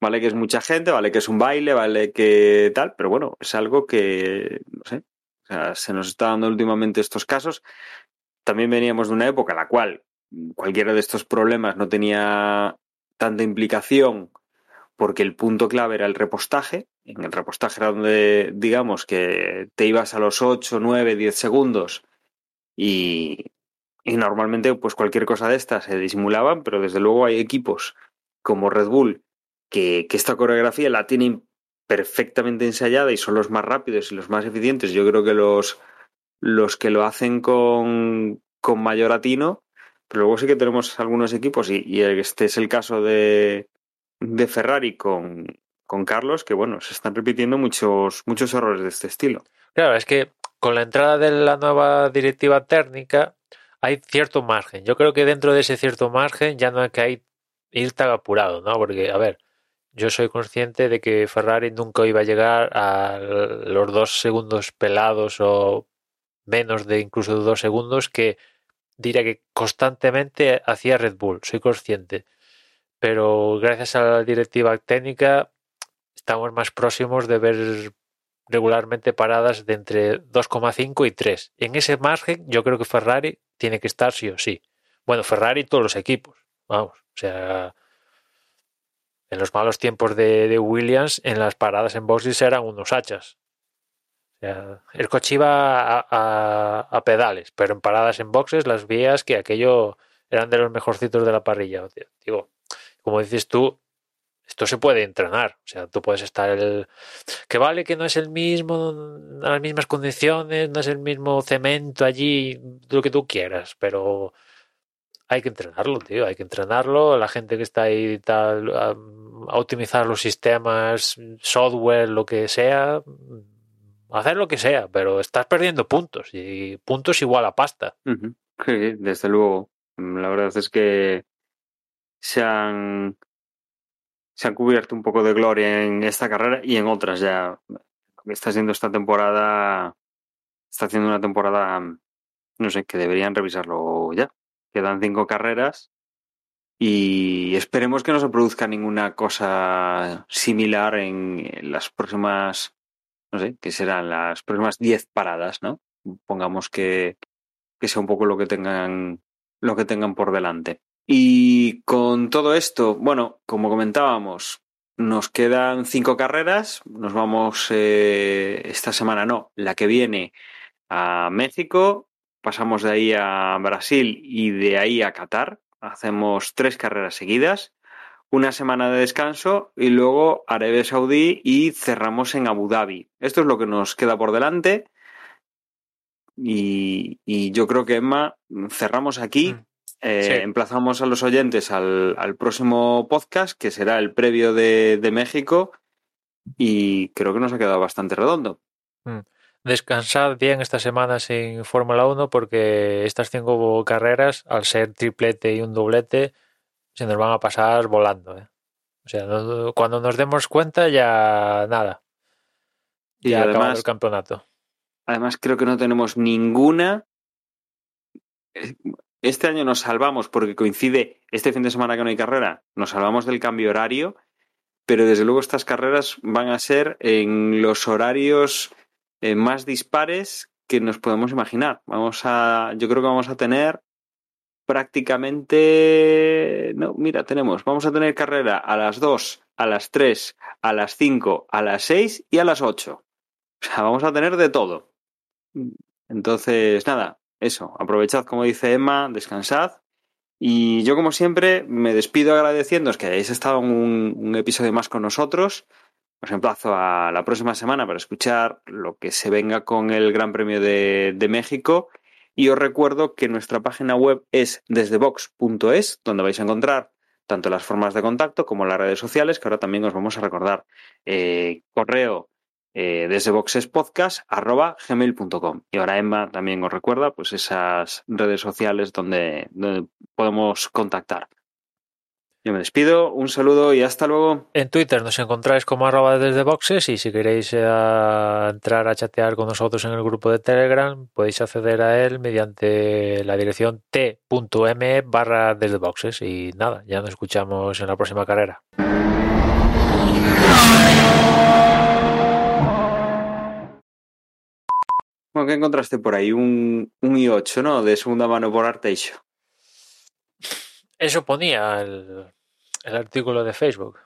Vale que es mucha gente, vale que es un baile, vale que tal, pero bueno, es algo que, no sé, o sea, se nos está dando últimamente estos casos. También veníamos de una época en la cual cualquiera de estos problemas no tenía tanta implicación porque el punto clave era el repostaje. En el repostaje era donde, digamos, que te ibas a los 8, 9, 10 segundos y, y normalmente pues cualquier cosa de estas se disimulaban, pero desde luego hay equipos como Red Bull que, esta coreografía la tienen perfectamente ensayada y son los más rápidos y los más eficientes. Yo creo que los, los que lo hacen con, con mayor atino, pero luego sí que tenemos algunos equipos y, este es el caso de, de Ferrari con, con Carlos, que bueno, se están repitiendo muchos, muchos errores de este estilo. Claro, es que con la entrada de la nueva directiva técnica hay cierto margen. Yo creo que dentro de ese cierto margen ya no hay que ir tan apurado, ¿no? Porque, a ver, yo soy consciente de que Ferrari nunca iba a llegar a los dos segundos pelados o menos de incluso dos segundos que diría que constantemente hacía Red Bull. Soy consciente. Pero gracias a la directiva técnica estamos más próximos de ver regularmente paradas de entre 2,5 y 3. En ese margen yo creo que Ferrari tiene que estar sí o sí. Bueno, Ferrari y todos los equipos. Vamos, o sea, en los malos tiempos de, de Williams, en las paradas en boxes eran unos hachas. O sea, el coche iba a, a- pedales, pero en paradas en boxes las vías que aquello eran de los mejorcitos de la parrilla. Digo, como dices tú, esto se puede entrenar. O sea, tú puedes estar el. Que vale que no es el mismo, las mismas condiciones, no es el mismo cemento allí, lo que tú quieras, pero hay que entrenarlo, tío, hay que entrenarlo. La gente que está ahí tal, a, optimizar los sistemas, software, lo que sea, hacer lo que sea, pero estás perdiendo puntos y puntos igual a pasta. Sí, desde luego. La verdad es que se han, se han cubierto un poco de gloria en esta carrera y en otras ya. Está haciendo esta temporada, está haciendo una temporada, no sé, que deberían revisarlo ya. Quedan cinco carreras y esperemos que no se produzca ninguna cosa similar en, las próximas, no sé, que serán las próximas diez paradas, ¿no? Pongamos que, que sea un poco lo que tengan lo que tengan por delante. Y con todo esto, bueno, como comentábamos, nos quedan cinco carreras. Nos vamos eh, esta semana, no, la que viene a México. Pasamos de ahí a Brasil y de ahí a Qatar. Hacemos tres carreras seguidas. Una semana de descanso y luego Arabia Saudí y cerramos en Abu Dhabi. Esto es lo que nos queda por delante. Y, y yo creo que Emma, cerramos aquí. Mm. eh, Sí. emplazamos a los oyentes al, al próximo podcast, que será el previo de, de México, y creo que nos ha quedado bastante redondo. Descansad bien esta semana sin Fórmula 1 porque estas cinco carreras, al ser triplete y un doblete, se nos van a pasar volando. ¿eh? O sea, no- cuando nos demos cuenta ya nada. Y acabado además- el campeonato. Además, creo que no tenemos ninguna. Este año nos salvamos porque coincide este fin de semana que no hay carrera, nos salvamos del cambio horario, pero desde luego estas carreras van a ser en los horarios eh, más dispares que nos podemos imaginar. Vamos a, yo creo que vamos a tener prácticamente, no, mira, tenemos, vamos a tener carrera a las 2, a las 3, a las 5, a las 6 y a las 8. O sea, vamos a tener de todo. Entonces, nada, eso, aprovechad, como dice Emma, descansad. Y yo, como siempre, me despido agradeciéndoos que hayáis estado un episodio más con nosotros. Os emplazo a la próxima semana para escuchar lo que se venga con el Gran Premio de, México. Y os recuerdo que nuestra página web es desdebox.es, donde vais a encontrar tanto las formas de contacto como las redes sociales, que ahora también os vamos a recordar. Eh, correo eh. Y ahora Emma también os recuerda pues esas redes sociales donde podemos contactar. Yo me despido, un saludo y hasta luego. En Twitter nos encontráis como arroba desde boxes y si queréis eh, entrar a chatear con nosotros en el grupo de Telegram podéis acceder a él mediante la dirección t.me barra desde boxes y nada, ya nos escuchamos en la próxima carrera. Bueno, ¿qué encontraste por ahí? Un, un i8, ¿no? De segunda mano por Arteixo. Eso ponía el, el artículo de Facebook.